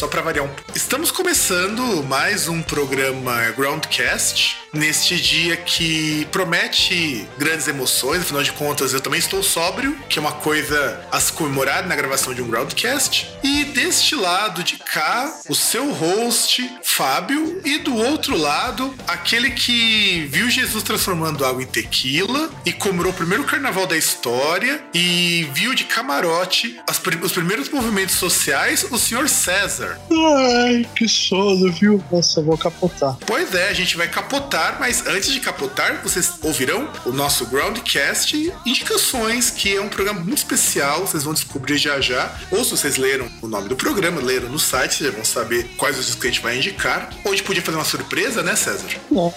só para variar um. Estamos começando mais um programa Groundcast neste dia que promete grandes emoções, afinal de contas eu também estou sóbrio, que é uma coisa a se comemorar na gravação de um Groundcast. E deste lado de cá, o seu host, Fábio, e do outro lado, aquele que viu Jesus transformando água em tequila e comemorou o primeiro carnaval da história e viu de camarote as, os primeiros movimentos sociais, o senhor César. Ai, que sono, viu? Nossa, vou capotar. Pois é, a gente vai capotar capotar, mas antes de capotar, vocês ouvirão o nosso Groundcast Indicações, que é um programa muito especial, vocês vão descobrir já já. Ou se vocês leram o nome do programa, leram no site, vocês já vão saber quais os discos que a gente vai indicar. Ou a gente podia fazer uma surpresa, né, César? Não.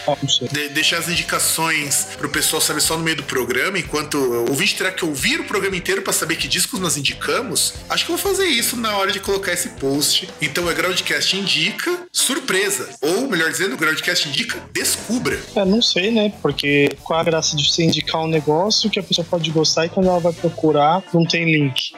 De deixar as indicações pro pessoal saber só no meio do programa, enquanto o ouvinte terá que ouvir o programa inteiro para saber que discos nós indicamos. Acho que eu vou fazer isso na hora de colocar esse post. Então é Groundcast Indica, surpresa. Ou, melhor dizendo, o Groundcast Indica, desculpa descubra. É, não sei, né? Porque qual a graça de você indicar um negócio que a pessoa pode gostar e quando ela vai procurar não tem link.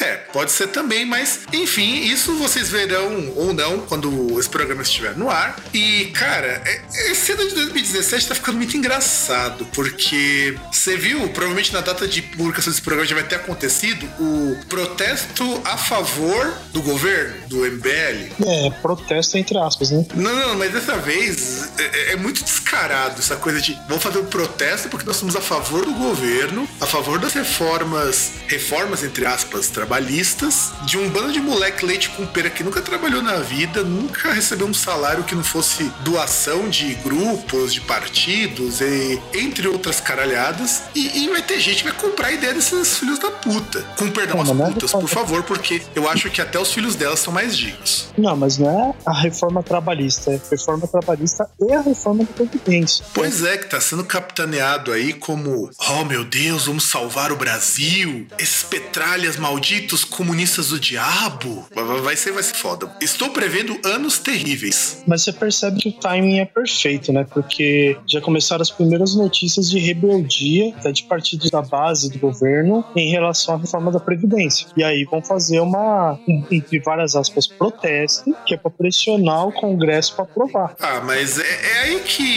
É, pode ser também, mas enfim, isso vocês verão ou não quando esse programa estiver no ar. E, cara, é, esse ano de 2017 tá ficando muito engraçado, porque você viu, provavelmente na data de publicação desse programa já vai ter acontecido o protesto a favor do governo, do MBL. É, protesto entre aspas, né? Não, não, mas dessa vez é, é muito descarado essa coisa de vamos fazer um protesto porque nós somos a favor do governo, a favor das reformas, reformas entre aspas, trabalhistas, de um bando de moleque leite com pera que nunca trabalhou na vida, nunca recebeu um salário que não fosse doação de grupos, de partidos, e, entre outras caralhadas. E, e vai ter gente que vai comprar a ideia desses filhos da puta. Com perdão às é putas, por favor, porque eu acho que até os filhos delas são mais dignos. Não, mas não é a reforma trabalhista, é a reforma trabalhista e a reforma do Previdência. Pois é, que tá sendo capitaneado aí como, oh meu Deus, vamos salvar o Brasil, esses petralhas malditos comunistas do diabo. Vai ser, vai ser foda. Estou prevendo anos terríveis. Mas você percebe que o timing é perfeito, né? Porque já começaram as primeiras notícias de rebeldia até de partidos da base do governo em relação à reforma da Previdência. E aí vão fazer uma, entre várias aspas, protesto, que é para pressionar o Congresso para aprovar. Ah, mas é, é aí que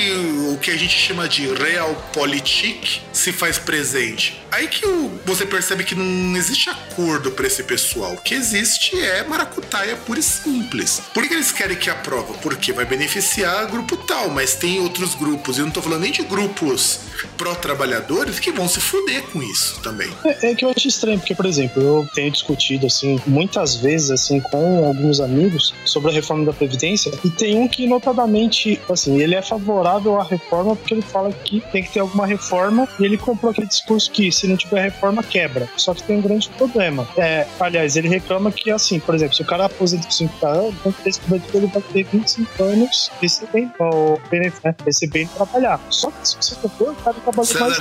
o que a gente chama de realpolitik se faz presente. Aí que o, você percebe que não existe acordo para esse pessoal. O que existe é maracutaia pura e simples. Por que eles querem que aprova? Porque vai beneficiar grupo tal, mas tem outros grupos. Eu não tô falando nem de grupos pró-trabalhadores que vão se fuder com isso também. É, é, que eu acho estranho, porque, por exemplo, eu tenho discutido, assim, muitas vezes, assim, com alguns amigos sobre a reforma da Previdência, e tem um que, notadamente, assim, ele é favorável à reforma porque ele fala que tem que ter alguma reforma e ele comprou aquele discurso que se não tiver reforma, quebra. Só que tem um grande problema. É, aliás, ele reclama que, assim, por exemplo, se o cara aposenta com 50 anos, ele vai ter 25 anos recebendo, ou, né, recebendo trabalhar. Só que se você for, o cara trabalha mais.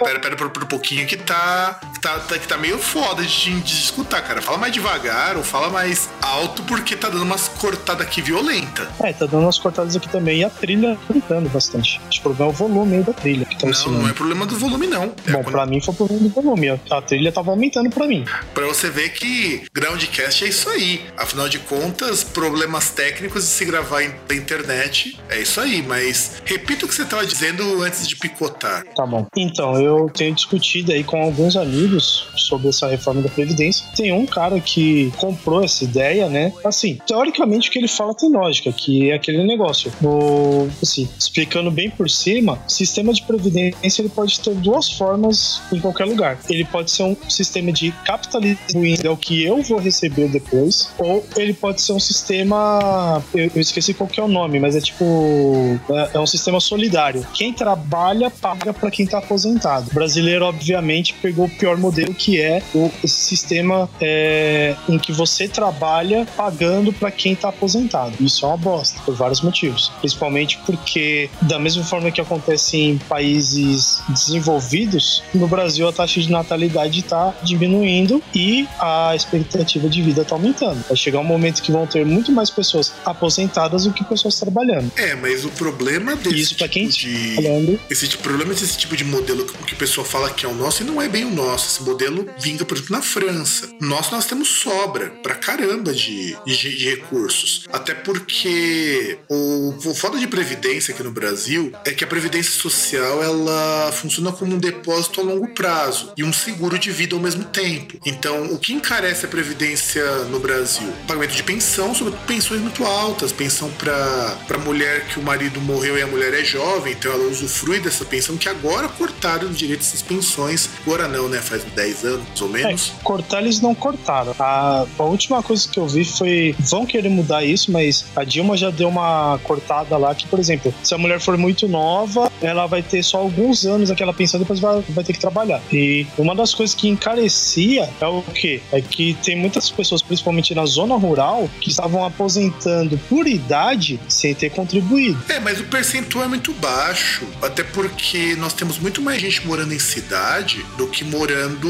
Pera, pera, pera, um pouquinho que tá, tá, tá, que tá meio foda de, de escutar, cara. Fala mais devagar ou fala mais alto porque tá dando umas cortadas aqui violenta. É, tá dando umas cortadas aqui também e a trilha gritando bastante. O problema é o volume aí da trilha que tá Não, ensinando. não é problema do volume, não. É Bom, quando... pra mim foi problema do volume. A trilha tava aumentando pra mim. Pra você ver que Groundcast é isso aí. Afinal de contas, problemas técnicos de se gravar na internet é isso aí. Mas repita o que você tava dizendo antes de picotar. Tá bom. Então, eu tenho discutido aí com alguns amigos sobre essa reforma da Previdência. Tem um cara que comprou essa ideia, né? Assim, teoricamente o que ele fala tem lógica, que é aquele negócio. O, assim, explicando bem por cima, sistema de previdência ele pode ter duas formas em qualquer lugar. Ele pode ser um sistema de capitalismo, é o que eu vou receber depois, ou ele pode ser um sistema, eu, eu esqueci qual que é o nome, mas é tipo é, é um sistema solidário. Quem trabalha paga para quem está aposentado. O brasileiro, obviamente, pegou o pior modelo que é o sistema é, em que você trabalha pagando para quem está aposentado. Isso é uma bosta por vários motivos, principalmente porque da mesma forma que acontece em países desenvolvidos, no Brasil a taxa de natalidade está diminuindo e a expectativa de vida está aumentando. Vai chegar um momento que vão ter muito mais pessoas aposentadas do que pessoas trabalhando. É, mas o problema desse Isso para quem tipo de falando. esse tipo, problema desse tipo de modelo que o pessoal fala que é o nosso e não é bem o nosso. Esse modelo vinga, por exemplo, na França. Nós nós temos sobra pra caramba de, de, de recursos. Até porque o, o foda de previdência aqui no Brasil é que a previdência social ela funciona como um depósito a longo prazo e um seguro de vida ao mesmo tempo. Então, o que encarece a previdência no Brasil? Pagamento de pensão, sobretudo pensões muito altas, pensão para mulher que o marido morreu e a mulher é jovem, então ela usufrui dessa pensão que agora cortaram o direito dessas pensões. Agora não, né? Faz 10 anos, ou menos. É, cortar eles não cortaram. A, a última coisa que eu vi foi vão querer mudar isso, mas a Dilma já deu uma cortada lá que, por exemplo, se a mulher for muito nova, ela vai ter só alguns anos aquela pensão, depois vai, vai ter que trabalhar. E uma das coisas que encarecia é o quê? É que tem muitas pessoas, principalmente na zona rural, que estavam aposentando por idade sem ter contribuído. É, mas o percentual é muito baixo, até porque nós temos muito mais gente morando em cidade do que morando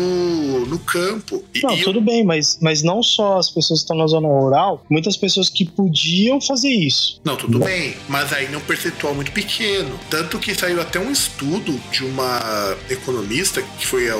no campo. E, Não, e tudo bem, mas, mas não só as pessoas que estão na zona rural, muitas pessoas que podiam fazer isso. Não, tudo bem, mas aí não percentual muito pequeno. Tanto que saiu até um estudo de uma economista, que foi a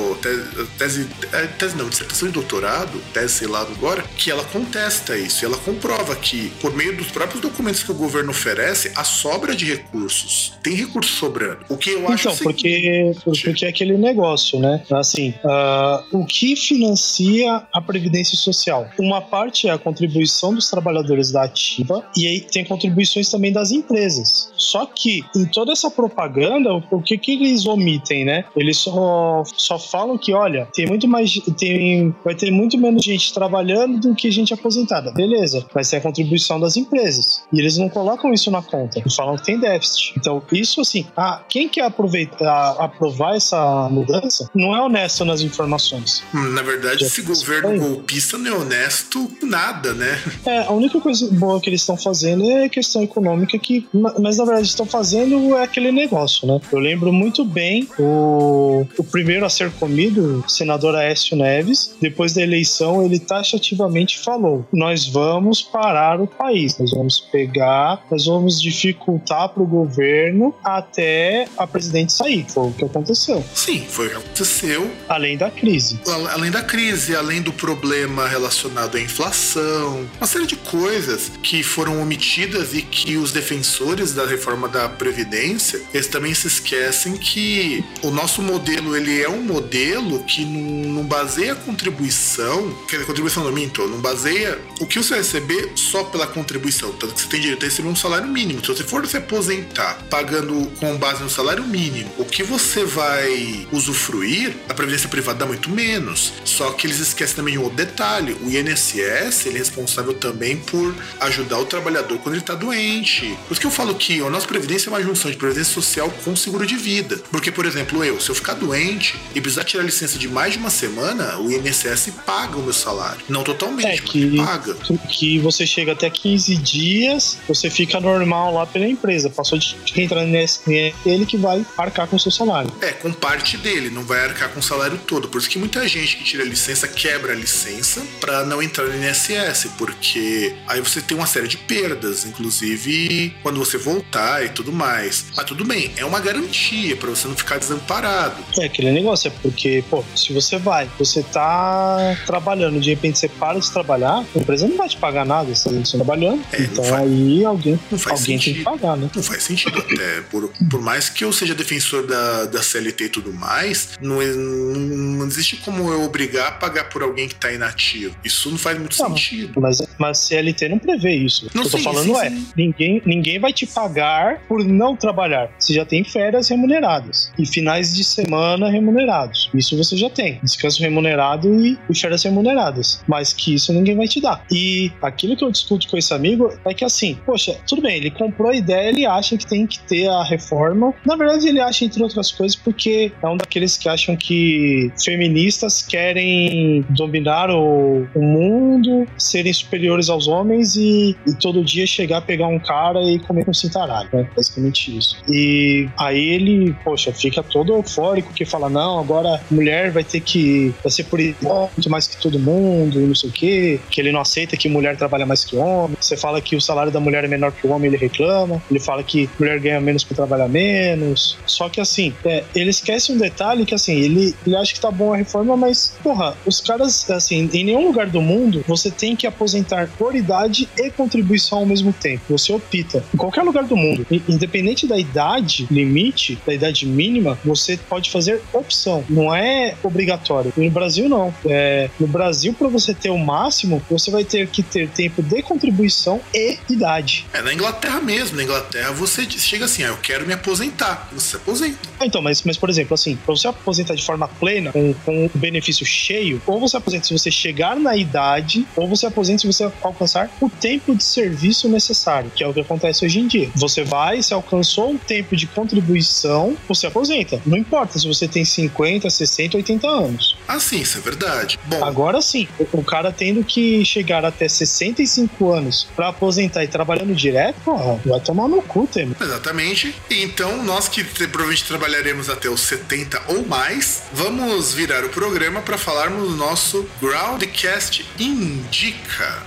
tese, a tese, não, dissertação de doutorado, tese sei lá agora, que ela contesta isso. Ela comprova que, por meio dos próprios documentos que o governo oferece, a sobra de recursos. Tem recurso sobrando. O que eu acho Então, porque, porque é aquele negócio, né? Assim, ah, o que financia a Previdência Social? Uma parte é a contribuição dos trabalhadores da ativa e aí tem contribuições também das empresas. Só que em toda essa propaganda, o, que, que eles omitem, né? Eles só, só falam que, olha, tem muito mais. Tem, vai ter muito menos gente trabalhando do que gente aposentada. Beleza, mas tem a contribuição das empresas. E eles não colocam isso na conta. Eles falam que tem déficit. Então, isso assim, ah, quem quer aproveitar, aprovar essa mudança não é honesto nas informações. na verdade, esse governo golpista não é honesto nada, né? É, a única coisa boa que eles estão fazendo é questão econômica que, ma- mas na verdade estão fazendo é aquele negócio, né? Eu lembro muito bem o, o primeiro a ser comido, o senador Aécio Neves, depois da eleição ele taxativamente falou: "Nós vamos parar o país, nós vamos pegar, nós vamos dificultar para o governo até a presidente sair". Foi o que aconteceu, Sim, foi o que aconteceu. além da crise. Além da crise, além do problema relacionado à inflação, uma série de coisas que foram omitidas e que os defensores da reforma da Previdência, eles também se esquecem que o nosso modelo, ele é um modelo que não, baseia a contribuição, quer dizer, contribuição não minto, não baseia o que você receber só pela contribuição, tanto que você tem direito a receber um salário mínimo. Se você for se aposentar pagando com base no salário mínimo, o que você vai usufruir, a previdência privada dá muito menos. Só que eles esquecem também um outro detalhe: o INSS ele é responsável também por ajudar o trabalhador quando ele está doente. Por isso que eu falo que a nossa previdência é uma junção de previdência social com seguro de vida. Porque, por exemplo, eu, se eu ficar doente e precisar tirar licença de mais de uma semana, o INSS paga o meu salário. Não totalmente, É mas que, paga. que você chega até 15 dias, você fica normal lá pela empresa. Passou de entrar nesse ele que vai arcar com o seu salário. É, com parte dele, não vai arcar com o salário todo. Por isso que muita gente que tira a licença quebra a licença pra não entrar no INSS, porque aí você tem uma série de perdas, inclusive quando você voltar e tudo mais. Mas tudo bem, é uma garantia pra você não ficar desamparado. É aquele negócio, é porque, pô, se você vai, você tá trabalhando, de repente você para de trabalhar, a empresa não vai te pagar nada, você tá trabalhando. É, não então faz- aí alguém, não alguém tem que pagar, né? Não faz sentido até. Por, por mais que eu seja defensor da, da CLT e tudo mais, não, é- não, não existe como eu obrigar a pagar por alguém que tá inativo. Isso não faz muito Não. sentido. Mas, mas CLT não prevê isso. Não, o que eu tô sim, falando sim, é, sim. Ninguém, ninguém vai te pagar por não trabalhar. Você já tem férias remuneradas e finais de semana remunerados. Isso você já tem. Descanso remunerado e, férias remuneradas. Mas que isso ninguém vai te dar. E aquilo que eu discuto com esse amigo é que assim, poxa, tudo bem, ele comprou a ideia, ele acha que tem que ter a reforma. Na verdade, ele acha, entre outras coisas, porque é um daqueles que acham que feministas querem dominar o, o mundo, serem superiores aos homens e, e, todo dia chegar, pegar um cara e comer com cintaralho. Né? Basicamente isso. E aí ele, poxa, fica todo eufórico que fala: não, agora mulher vai ter que vai ser por muito mais que todo mundo, e não sei o quê, que ele não aceita que mulher trabalha mais que homem. Você fala que o salário da mulher é menor que o homem, ele reclama. Ele fala que mulher ganha menos por trabalhar menos. Só que assim, é, ele esquece um detalhe que assim, ele, ele acha que tá bom a reforma, mas, porra, os caras, assim, em nenhum lugar do mundo você tem que aposentar por idade e contribuição ao mesmo tempo. Você opta. Em qualquer lugar do mundo, independente da idade limite, da idade mínima, você pode fazer opção. Não é obrigatório. no Brasil, não. É, no Brasil, para você ter o máximo, você vai ter que ter tempo de contribuição e idade. É na Inglaterra mesmo. Na Inglaterra, você chega assim, ah, eu quero me aposentar. Você se aposenta. Ah, então, mas, mas por exemplo, assim, pra você aposentar de forma plena, com, com o benefício cheio, ou você aposenta se você chegar na idade, ou você aposenta se você alcançar o tempo de serviço necessário, que é o que acontece hoje em dia. Você vai, se alcançou o tempo de contribuição, você aposenta. Não importa se você tem 50, 60, 80 anos. Ah, sim, isso é verdade. Bom, agora sim, o cara tendo que chegar até 65 anos para aposentar e trabalhando direto, porra, vai tomar no cu, Temer. Exatamente. Então, nós que provavelmente trabalharemos até os 70 ou mais, vamos virar o programa para falarmos do nosso Groundcast Indica.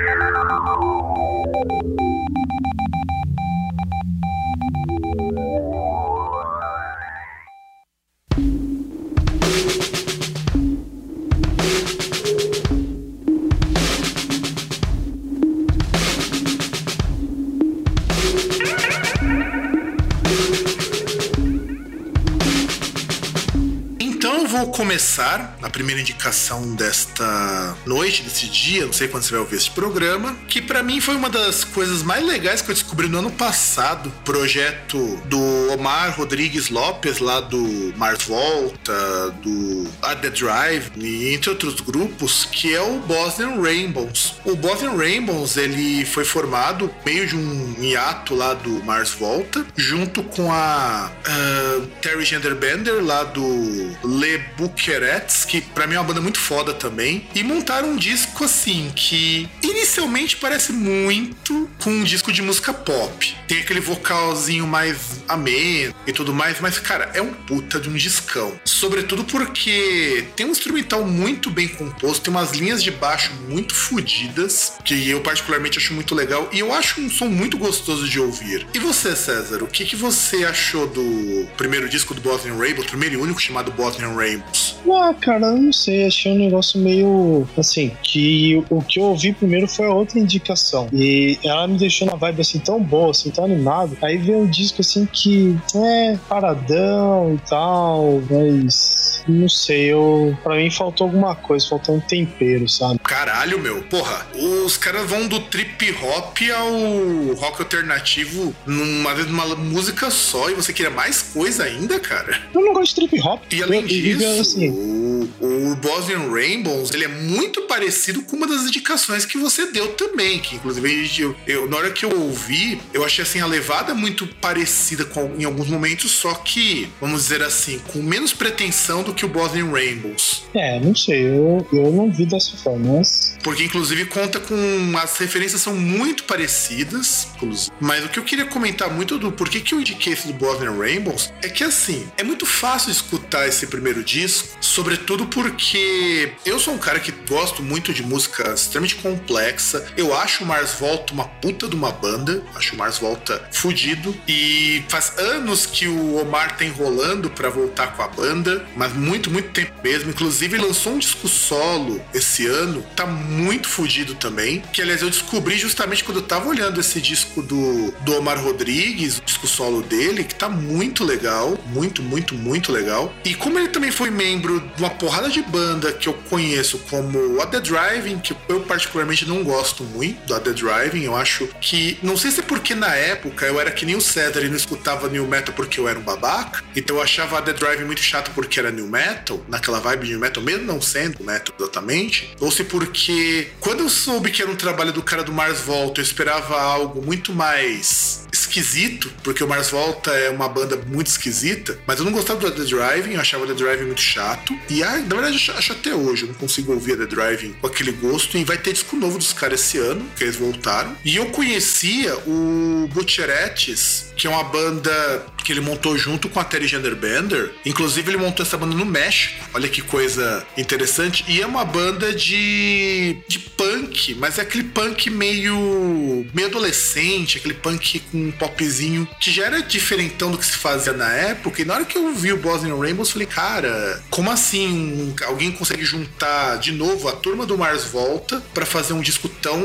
Thank you. Começar a primeira indicação desta noite, desse dia, não sei quando você vai ouvir este programa, que para mim foi uma das coisas mais legais que eu descobri no ano passado. Projeto do Omar Rodrigues Lopes, lá do Mars Volta, do At The Drive, e entre outros grupos, que é o Bosnian Rainbows. O Bosnian Rainbows, ele foi formado meio de um hiato lá do Mars Volta, junto com a uh, Terry Genderbender, lá do Le Buquerets, que para mim é uma banda muito foda também, e montaram um disco assim que inicialmente parece muito com um disco de música pop. Tem aquele vocalzinho mais ameno e tudo mais, mas cara, é um puta de um discão. Sobretudo porque tem um instrumental muito bem composto, tem umas linhas de baixo muito fodidas, que eu particularmente acho muito legal, e eu acho um som muito gostoso de ouvir. E você, César, o que, que você achou do primeiro disco do Bosnian Rainbow, primeiro e único chamado Bosnian Rainbow? Ah, cara, não sei. Achei um negócio meio. Assim, que o que eu ouvi primeiro foi a outra indicação. E ela me deixou na vibe assim tão boa, assim, tão animado. Aí veio um disco assim que é paradão e tal, mas. Não sei, eu. Pra mim faltou alguma coisa, faltou um tempero, sabe? Caralho, meu. Porra, os caras vão do trip hop ao rock alternativo numa vez numa música só e você queria mais coisa ainda, cara? Eu não gosto de trip hop. E além eu, disso, assim. o, o Bosnian Rainbows, ele é muito parecido com uma das indicações que você deu também, que inclusive eu, eu, na hora que eu ouvi, eu achei assim a levada muito parecida com, em alguns momentos, só que, vamos dizer assim, com menos pretensão do que o Bosnian Rainbows. É, não sei, eu, eu não vi dessa forma, Porque inclusive conta com as referências são muito parecidas, inclusive. Mas o que eu queria comentar muito do porquê que eu indiquei esse do Bosnian Rainbows é que assim, é muito fácil escutar esse primeiro disco, sobretudo porque eu sou um cara que gosto muito de música extremamente complexa. Eu acho o Mars Volta uma puta de uma banda, acho o Mars Volta fudido e faz anos que o Omar tá enrolando para voltar com a banda, mas muito, muito tempo mesmo. Inclusive lançou um disco solo esse ano, tá muito fudido também, que aliás eu descobri justamente quando eu tava olhando esse disco do, do Omar Rodrigues, o disco solo dele, que tá muito legal, muito, muito, muito legal. E como ele também foi membro de uma porrada de banda que eu conheço como a The Driving, que eu particularmente não gosto muito da The Driving, eu acho que, não sei se é porque na época eu era que nem o César e não escutava New Metal porque eu era um babaca, então eu achava a The Driving muito chato porque era New Metal, naquela vibe de New Metal, mesmo não sendo Metal exatamente, ou se porque quando eu soube que era um trabalho do cara do Mars Volta, eu esperava algo muito mais esquisito, porque o Mars Volta é uma banda muito esquisita, mas eu não gostava do The Driving, eu achava The Driving muito chato. E ah, na verdade acho até hoje, eu não consigo ouvir a The Driving com aquele gosto. E vai ter disco novo dos caras esse ano, que eles voltaram. E eu conhecia o Butcherettes, que é uma banda que ele montou junto com a Terry Genderbender. Inclusive, ele montou essa banda no México. Olha que coisa interessante. E é uma banda de, de punk, mas é aquele punk meio, meio adolescente, aquele punk com um popzinho que já era diferentão do que se fazia na época. E na hora que eu vi o Bosnian Rainbows, falei, cara, como assim alguém consegue juntar de novo a turma do Mars Volta para fazer um disco tão,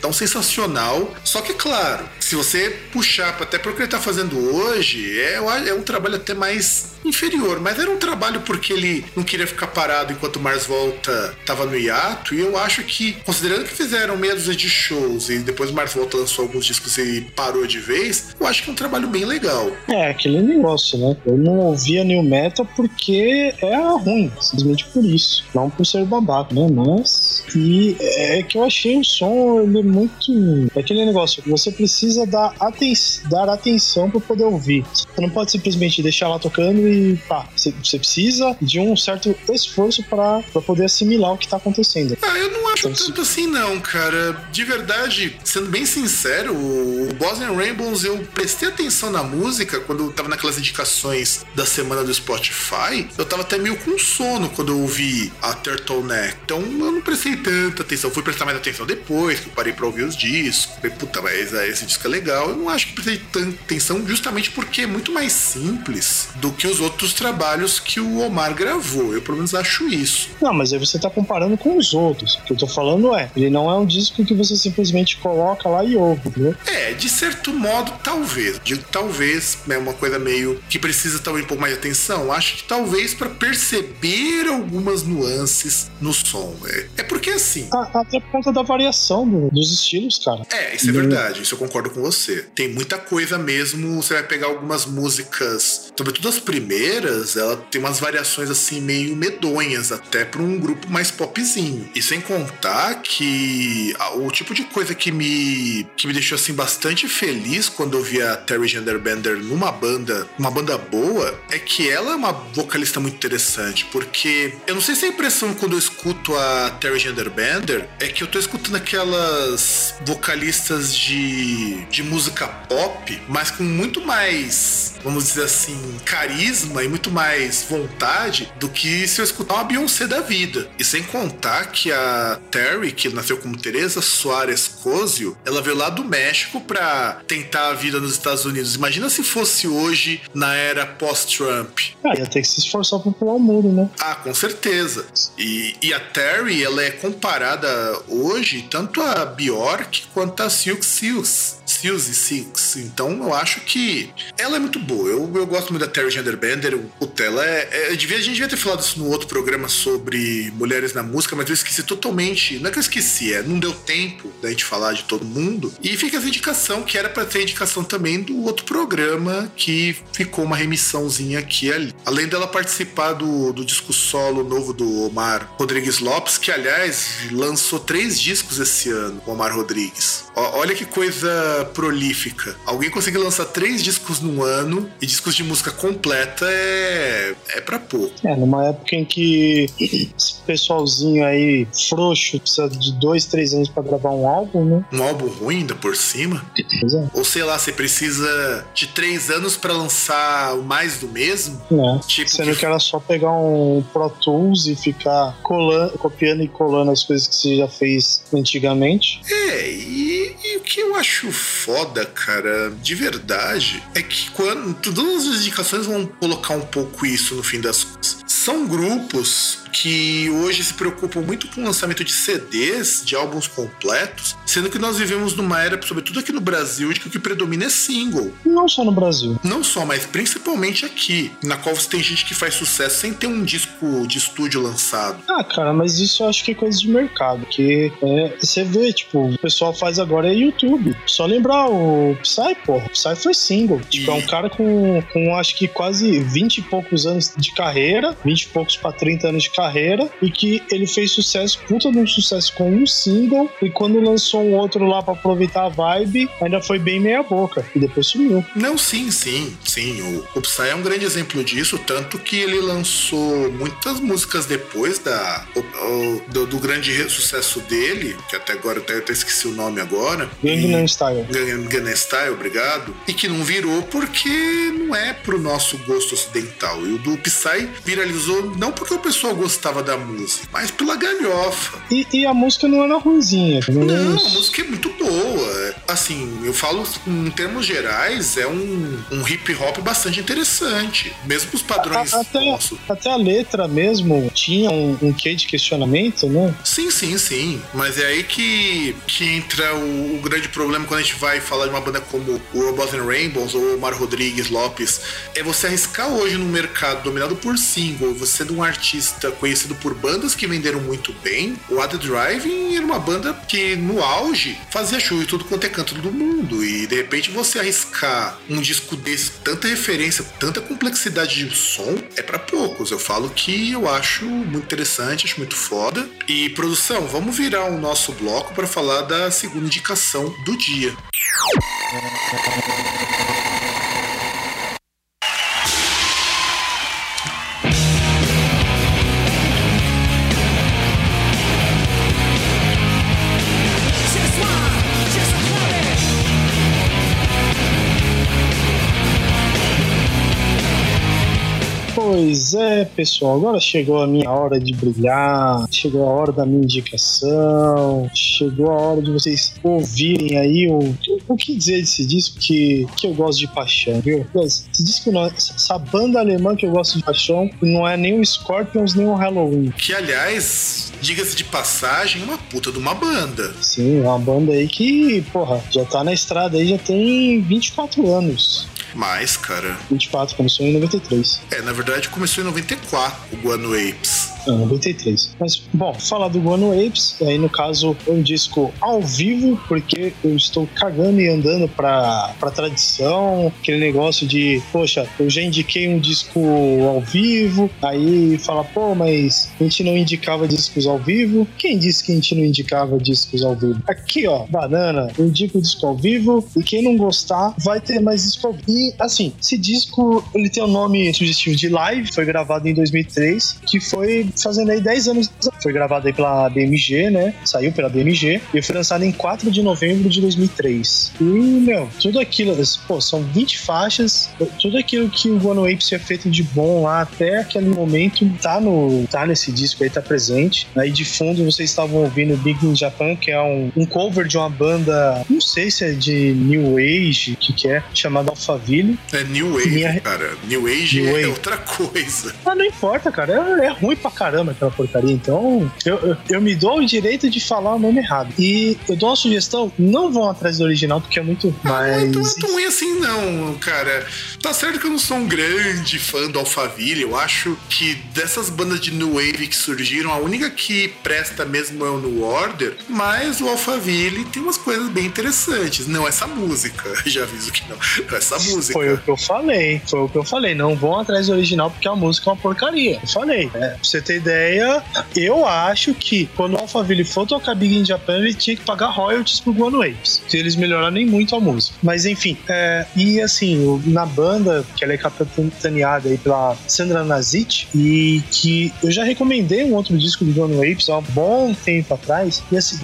tão sensacional? Só que, claro, se você puxar até pro que ele tá fazendo hoje, é, é um trabalho até mais inferior, mas era um trabalho porque ele não queria ficar parado enquanto o Mars Volta tava no hiato, e eu acho que, considerando que fizeram meia dúzia de shows e depois o Mars Volta lançou alguns discos e parou de vez, eu acho que é um trabalho bem legal. É, aquele negócio, né? Eu não ouvia New Metal porque era ruim, simplesmente por isso. Não por ser babaca, né? Mas. E é que eu achei o som ele muito. É aquele negócio, você precisa dar, aten dar atenção para poder ouvir. Você não pode simplesmente deixar lá tocando e pá. Você, você precisa de um certo esforço para poder assimilar o que tá acontecendo. Ah, eu não acho então, tanto assim, não, cara. De verdade, sendo bem sincero, o Bosnian Rainbows eu prestei atenção na música quando eu tava naquelas indicações da semana do Spotify. Eu tava até meio com sono quando eu ouvi a Turtleneck. Então eu não prestei tanta atenção. Fui prestar mais atenção depois, que eu parei pra ouvir os discos. Falei, puta, mas esse disco é legal. Eu não acho que prestei tanta atenção justamente porque é muito mais simples do que os outros trabalhos que o Omar gravou. Eu pelo menos acho isso. Não, mas aí você tá comparando com os outros. O que eu tô falando é, ele não é um disco que você simplesmente coloca lá e ouve, entendeu? É, de certo modo, talvez. Digo talvez, é uma coisa meio que precisa um pouco mais de atenção. Acho que talvez para perceber algumas nuances no som. É, é porque assim. Até por conta da variação do, dos estilos, cara. É, isso é verdade. Isso eu concordo com você. Tem muita coisa mesmo. Você vai pegar algumas músicas, sobretudo as primeiras, ela tem umas variações assim meio medonhas até para um grupo mais popzinho. E sem contar que o tipo de coisa que me que me deixou assim bastante feliz quando eu vi a Terry Genderbender numa banda, uma banda boa, é que ela é uma vocalista muito interessante, porque eu não sei se a impressão quando eu escuto a Terry Genderbender é que eu tô escutando aquelas vocalistas de, de música pop, mas com muito mais, vamos dizer assim, carisma e muito mais vontade do que se eu escutar uma Beyoncé da vida. E sem contar que a Terry, que nasceu como Teresa Soares Cosio, ela veio lá do México pra tentar a vida nos Estados Unidos. Imagina se fosse hoje na era pós-Trump. Ah, ia ter que se esforçar pra pular o muro, né? Ah, com certeza. E, e a Terry, ela é comparada hoje tanto a Bjork quanto a Silk Seals. E Six. Então eu acho que ela é muito boa. Eu, eu gosto muito da Terry Genderbender. Puta, ela é, é. a gente devia ter falado isso no outro programa sobre mulheres na música, mas eu esqueci totalmente. Não é que eu esqueci, é não deu tempo da gente falar de todo mundo. E fica essa indicação que era para ter indicação também do outro programa que ficou uma remissãozinha aqui ali. Além dela participar do, do disco solo novo do Omar Rodrigues Lopes, que aliás lançou três discos esse ano, o Omar Rodrigues. O, olha que coisa prolífica. Alguém conseguir lançar três discos num ano e discos de música completa é, é pra pouco. É, numa época em que esse pessoalzinho aí frouxo precisa de dois, três anos para gravar um álbum, né? Um álbum ruim ainda por cima. É. Ou sei lá, você precisa de três anos para lançar o mais do mesmo. É. Tipo Sendo que... que era só pegar um Pro Tools e ficar colando, copiando e colando as coisas que você já fez antigamente. É, e o que eu acho foda, cara, de verdade, é que quando todas as indicações vão colocar um pouco isso no fim das contas. São grupos que hoje se preocupam muito com o lançamento de CDs, de álbuns completos, sendo que nós vivemos numa era, sobretudo aqui no Brasil, de que o que predomina é single. Não só no Brasil. Não só, mas principalmente aqui, na qual você tem gente que faz sucesso sem ter um disco de estúdio lançado. Ah, cara, mas isso eu acho que é coisa de mercado, que é, você vê, tipo, o pessoal faz agora é YouTube. Só lembrar o Psy, porra. O Psy foi single. Tipo, E- é um cara com, com acho que quase 20 e poucos anos de carreira, 20 e poucos pra 30 anos de carreira, e que ele fez sucesso, puta de um sucesso com um single, e quando lançou um outro lá pra aproveitar a vibe, ainda foi bem meia boca, e depois sumiu. Não, sim, sim, sim. O, o Psy é um grande exemplo disso, tanto que ele lançou muitas músicas depois da, o- do, do grande sucesso dele, que até agora eu até, até esqueci o nome agora. Gangnam Style. Gangnam Style, obrigado. E que não virou porque não é pro nosso gosto ocidental. E o do Psy viralizou não porque o pessoal gostava da música, mas pela galhofa. E, e a música não era ruimzinha. Não, a música é muito boa. Assim, eu falo em termos gerais, é um, um hip hop bastante interessante. Mesmo os padrões A- até, nossos. até a letra mesmo tinha um, um quê de questionamento, né? Sim, sim, sim. Mas é aí que, que entra o, o grande problema quando a gente vai falar de uma banda como o Robots and Rainbows ou o Mar Rodrigues Lopes. É você arriscar hoje num mercado dominado por single, você sendo um artista conhecido por bandas que venderam muito bem. O Ad Driving era uma banda que no auge fazia show em tudo quanto é canto do mundo. E de repente você arriscar um disco desse, tanta referência, tanta complexidade de som, é pra poucos. Eu falo que eu acho muito interessante, acho muito foda. E produção, vamos virar o nosso bloco para falar da segunda indicação do dia. Just pessoal, agora chegou a minha hora de brilhar, chegou a hora da minha indicação, chegou a hora de vocês ouvirem aí o, o que dizer desse disco que, que eu gosto de paixão, viu? Esse disco não, essa banda alemã que eu gosto de paixão não é nem o Scorpions nem o Halloween. Que, aliás, diga-se de passagem, é uma puta de uma banda. Sim, uma banda aí que, porra, já tá na estrada aí, já tem 24 anos. Mas, cara, 24, começou em 93. é, na verdade começou em 94 o Guano Apes. Ah, 93. Mas, bom, falar do Guano Apes, aí no caso é um disco ao vivo, porque eu estou cagando e andando pra, pra tradição, aquele negócio de, poxa, eu já indiquei um disco ao vivo, aí fala, pô, mas a gente não indicava discos ao vivo. Quem disse que a gente não indicava discos ao vivo? Aqui, ó, banana, eu indico o disco ao vivo, e quem não gostar vai ter mais disco ao vivo. E, assim, esse disco, ele tem o um nome sugestivo de live, foi gravado em 2003, que foi fazendo aí 10 anos. Foi gravado aí pela BMG, né? Saiu pela BMG e foi lançado em 4 de novembro de 2003. E, meu, tudo aquilo, pô, são 20 faixas, tudo aquilo que o Guano Apes tinha feito de bom lá até aquele momento tá, no, tá nesse disco aí, tá presente. Aí de fundo vocês estavam ouvindo Big in Japan, que é um, um cover de uma banda, não sei se é de New Age, que que é, chamada Alphaville. É New Wave, Minha- cara. New Age New é Wave. outra coisa. Mas não importa, cara. É, é ruim pra caramba aquela porcaria. Então, eu, eu, eu me dou o direito de falar o nome errado. E eu dou uma sugestão: não vão atrás do original, porque é muito. Não é tão, é tão ruim assim, não, cara. Tá certo que eu não sou um grande fã do Alphaville. Eu acho que dessas bandas de New Wave que surgiram, a única que presta mesmo é o New Order. Mas o Alphaville tem umas coisas bem interessantes. Não essa música. Já aviso que não. Não essa música. Foi o que eu falei, foi o que eu falei. Não vão atrás do original porque a música é uma porcaria. Eu falei. É, você ter ideia, eu acho que quando o Alphaville for tocar Big in Japan, ele tinha que pagar royalties pro Guano Apes. Se eles melhorarem muito a música. Mas enfim, é, e assim, o- na banda, que ela é capitaneada aí pela Sandra Nazic, e que eu já recomendei um outro disco do Guano Apes há um bom tempo atrás. E assim,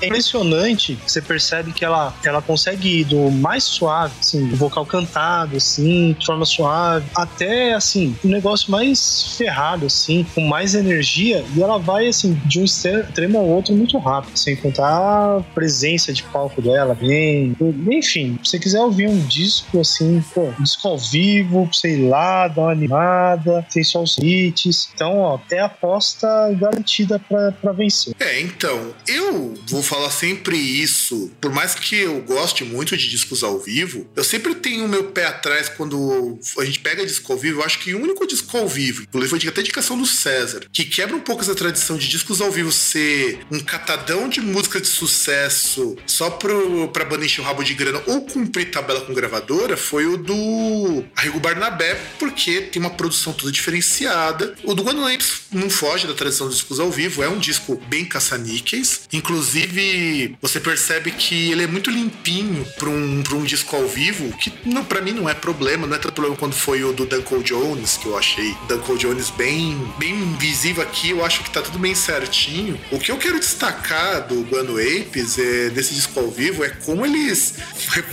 é impressionante. Você percebe que ela, ela consegue ir do mais suave, assim, o vocal cantado, assim, de forma suave, até assim, um negócio mais ferrado, assim, com mais mais energia e ela vai, assim, de um extremo ao outro muito rápido, sem contar a presença de palco dela, bem. Enfim, se você quiser ouvir um disco, assim, pô, um disco ao vivo, sei lá, dar uma animada, tem só os hits. Então, ó, é aposta garantida pra vencer. É, então, eu vou falar sempre isso, por mais que eu goste muito de discos ao vivo, eu sempre tenho o meu pé atrás quando a gente pega disco ao vivo. Eu acho que o único disco ao vivo, inclusive foi até indicação do César, que quebra um pouco essa tradição de discos ao vivo ser um catadão de música de sucesso só pro, pra banda encher o rabo de grana ou cumprir tabela com gravadora, foi o do Arrigo Barnabé, porque tem uma produção toda diferenciada. O do Guano Apes não foge da tradição dos discos ao vivo, é um disco bem caça-níqueis. Inclusive, você percebe que ele é muito limpinho para um, pra um disco ao vivo, que não, para mim não é problema, não é tanto problema quando foi o do Duncan Jones, que eu achei Duncan Jones bem, bem visível aqui, eu acho que tá tudo bem certinho. O que eu quero destacar do Guano Apes é, desse disco ao vivo é como eles re-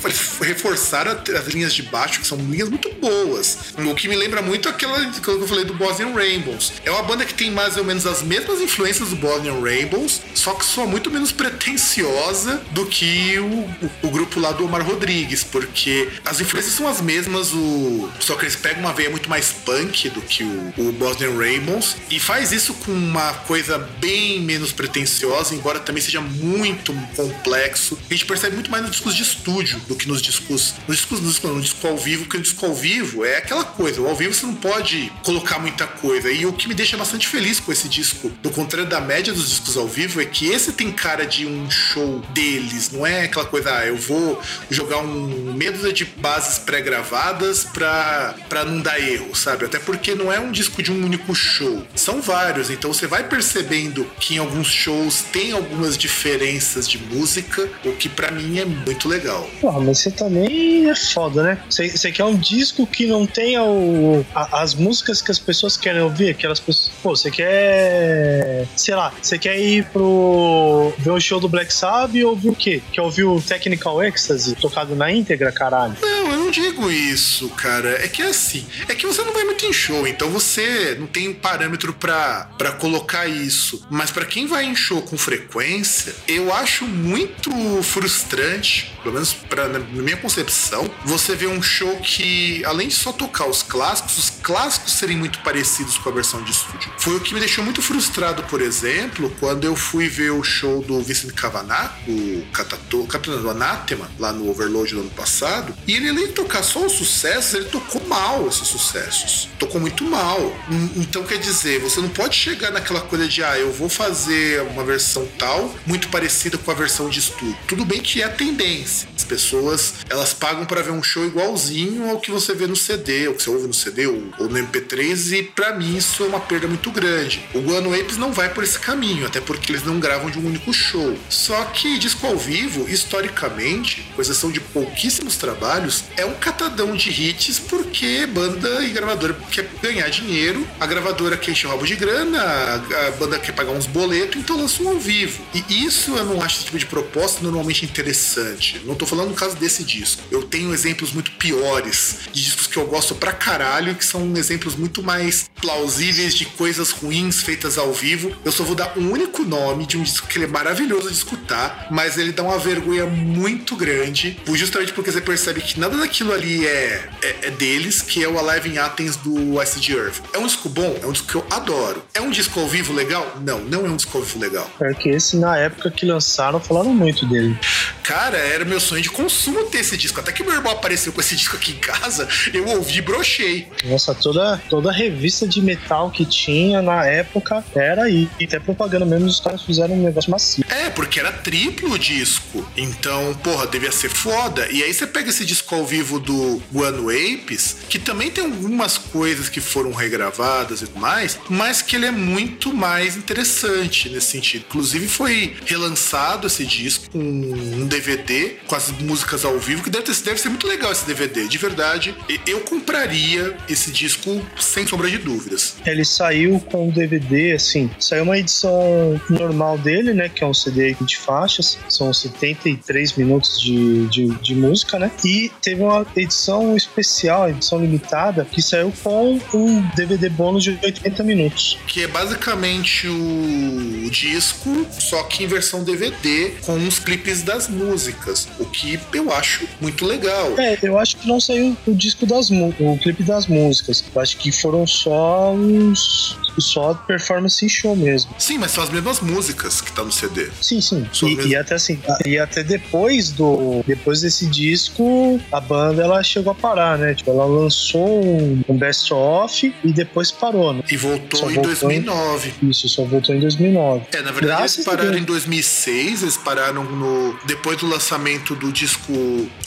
reforçaram as linhas de baixo, que são linhas muito boas. O que me lembra muito aquela que eu falei do Bosnian Rainbows. É uma banda que tem mais ou menos as mesmas influências do Bosnian Rainbows, só que soa muito menos pretensiosa do que o, o, o grupo lá do Omar Rodrigues, porque as influências são as mesmas, o, só que eles pegam uma veia muito mais punk do que o, o Bosnian Rainbows e faz isso com uma coisa bem menos pretensiosa, embora também seja muito complexo. A gente percebe muito mais nos discos de estúdio do que nos discos, nos discos, nos discos no ao vivo, porque o disco ao vivo é aquela coisa, o ao vivo você não pode colocar muita coisa. E o que me deixa bastante feliz com esse disco, do contrário da média dos discos ao vivo, é que esse tem cara de um show deles, não é aquela coisa, ah, eu vou jogar um medo de bases pré-gravadas pra, pra não dar erro, sabe? Até porque não é um disco de um único show, são vários, então você vai percebendo que em alguns shows tem algumas diferenças de música, o que pra mim é muito legal. Porra, mas você também é foda, né? Você, você quer um disco que não tenha o, a- as músicas que as pessoas querem ouvir, aquelas pessoas. Pô, você quer. Sei lá, você quer ir pro. ver o show do Black Sabbath ou ouvir o quê? Quer ouvir o Technical Ecstasy tocado na íntegra, caralho? Não, eu não digo isso, cara. É que é assim. É que você não vai muito em show, então você não tem um parâmetro pra colocar isso. Mas pra quem vai em show com frequência, eu acho muito frustrante, pelo menos pra, na minha concepção, você ver um show que, além de só tocar os clássicos, os clássicos serem muito parecidos com a versão de estúdio. Foi o que me deixou muito frustrado, por exemplo, quando eu fui ver o show do Vincent Kavanagh, o Catato, Capitão do Anátema, lá no Overload do ano passado, e ele, além de tocar só os sucessos, ele tocou mal esses sucessos. Tocou muito mal. Hum, Então, quer dizer, você não pode chegar naquela coisa de, ah, eu vou fazer uma versão tal, muito parecida com a versão de estúdio. Tudo bem que é a tendência. As pessoas, elas pagam para ver um show igualzinho ao que você vê no CD, ou que você ouve no CD, ou, ou no MP3, e pra mim isso é uma perda muito grande. O Guano Apes não vai por esse caminho, até porque eles não gravam de um único show. Só que disco ao vivo, historicamente, com exceção de pouquíssimos trabalhos, é um catadão de hits porque banda e gravadora quer ganhar dinheiro, a gravadora quer encher rabo de grana, a, banda quer pagar uns boletos, então lança um ao vivo. E isso eu não acho esse tipo de proposta normalmente interessante. Não tô falando no caso desse disco. Eu tenho exemplos muito piores de discos que eu gosto pra caralho, que são exemplos muito mais plausíveis de coisas ruins feitas ao vivo. Eu só vou dar um único nome de um disco que ele é maravilhoso de escutar, mas ele dá uma vergonha muito grande, justamente porque você percebe que nada daquilo ali é, é, é deles, que é o Alive in Athens do Acid Earth. É um disco bom? É um disco que eu adoro. É um disco ao vivo legal? Não, não é um disco ao vivo legal. É que esse, na época que lançaram, falaram muito dele. Cara, era meu sonho de consumo ter esse disco. Até que meu irmão apareceu com esse disco aqui em casa, eu ouvi e brochei. Nossa, toda, toda revista de metal que tinha na época era aí. E até propaganda mesmo, os caras fizeram um negócio macio. É, porque era triplo o disco. Então, porra, devia ser foda. E aí você pega esse disco ao vivo do Guano Apes, que também tem algumas coisas que foram regravadas e tudo mais, mas que ele é muito mais interessante nesse sentido. Inclusive foi relançado esse disco com um DVD com as músicas ao vivo, que deve, ter, deve ser muito legal esse DVD, de verdade. Eu compraria esse disco sem sombra de dúvidas. Ele saiu com DVD, assim, saiu uma edição normal dele, né? Que é um CD de faixas, são 73 minutos de, de, de música, né? E teve uma edição especial, edição limitada, que saiu com um DVD bônus de 80 minutos. Que é basicamente o disco, só que em versão DVD, com uns clipes das músicas. O que eu acho muito legal. É, eu acho que não saiu o disco das o clipe das músicas. Eu acho que foram só os. Só performance em show mesmo. Sim, mas são as mesmas músicas que tá no CD. Sim, sim. E, e até assim, e até depois do. Depois desse disco, a banda ela chegou a parar, né? Tipo, ela lançou um, um best of e depois parou, né? E voltou Só em voltou em- 2009. Isso, só voltou em 2009. É, na verdade Graças eles pararam em 2006, eles pararam no depois do lançamento do disco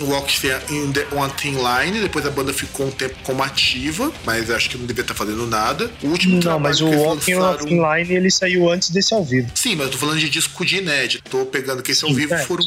Walk in the One Thing Line, depois a banda ficou um tempo como ativa, mas acho que não devia estar fazendo nada. O último Não, trabalho mas o Walking lançaram... Offline ele saiu antes desse ao vivo. Sim, mas eu tô falando de disco de inédito. Tô pegando que esse ao vivo É, foram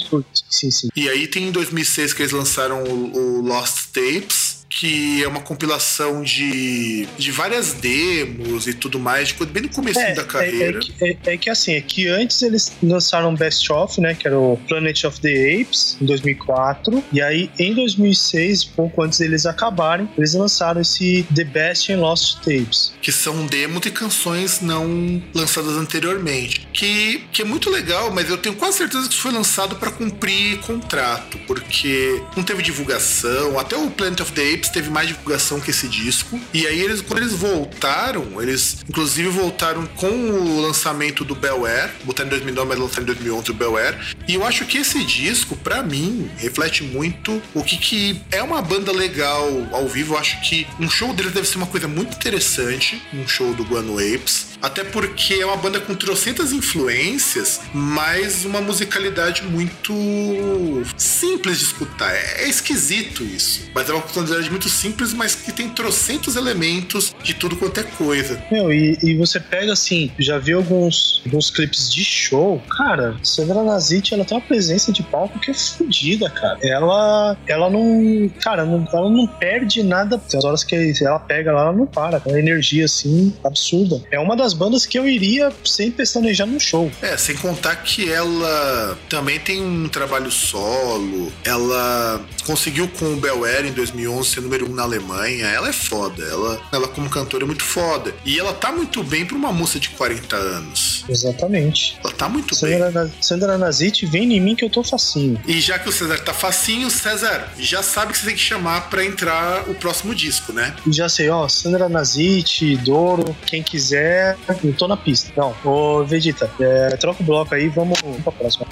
Sim, sim. E aí tem em 2006 que eles lançaram o, o Lost Tapes, que é uma compilação de, de várias demos e tudo mais, coisa bem no começo É, da é, carreira. é que, é- é que assim, é que antes eles lançaram Best Of, né? Que era o Planet of the Apes, em 2004. E aí, em 2006, pouco antes deles acabarem, eles lançaram esse The Best and Lost Tapes. que são demos e canções não lançadas anteriormente. Que, que é muito legal, mas eu tenho quase certeza que isso foi lançado para cumprir contrato, porque não teve divulgação. Até o Planet of the Apes teve mais divulgação que esse disco. E aí, eles, quando eles voltaram, eles inclusive voltaram com o lançamento do Bel Air, botaram em 2009, mas lançaram em 2011 o Bel Air. E eu acho que esse disco, para mim, reflete muito o que, que é uma banda legal ao vivo. Eu acho que um show deles deve ser uma coisa muito interessante, um show do Guano Apes. Até porque é uma banda com trocentas influências, mas uma musicalidade muito simples de escutar. É, é esquisito isso. Mas é uma musicalidade muito simples, mas que tem trocentos elementos de tudo quanto é coisa. Meu, e, e você pega assim, já vi alguns, alguns clipes de show. Cara, Sandra Nazit, ela tem uma presença de palco que é fodida, cara. Ela, ela não. Cara, não- ela não perde nada. As horas que ela pega lá, ela não para. Tem uma energia assim, absurda. É uma das bandas que eu iria sem pestanejar no show. É, sem contar que ela também tem um trabalho solo. Ela conseguiu com o Bel Air em 2011 ser número um na Alemanha. Ela é foda. Ela, ela como cantora é muito foda. E ela tá muito bem pra uma moça de 40 anos. Exatamente. Ela tá muito bem. Sandra, Na- Sandra Nazit, vem em mim que eu tô facinho. E já que o César tá facinho, César, já sabe que você tem que chamar pra entrar o próximo disco, né? Já sei, ó, Sandra Nazit, Doro, quem quiser, eu tô na pista. Não, ô Vegeta, é, troca o bloco aí, vamos pra próxima.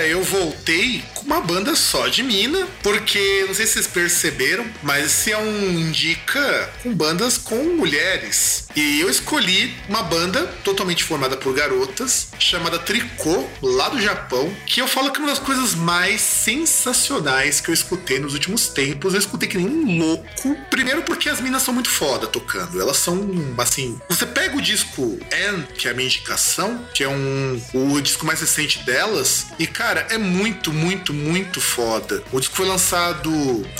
Agora eu voltei com uma banda só de mina, porque não sei se vocês perceberam, mas esse é um indica com bandas com mulheres. E eu escolhi uma banda totalmente formada por garotas, chamada Tricô, lá do Japão, que eu falo que é uma das coisas mais sensacionais que eu escutei nos últimos tempos. Eu escutei que nem um louco. Primeiro porque as minas são muito foda tocando. Elas são, assim... Você pega o disco Anne, que é a minha indicação, que é um o disco mais recente delas, e, cara, é muito, muito, muito foda. O disco foi lançado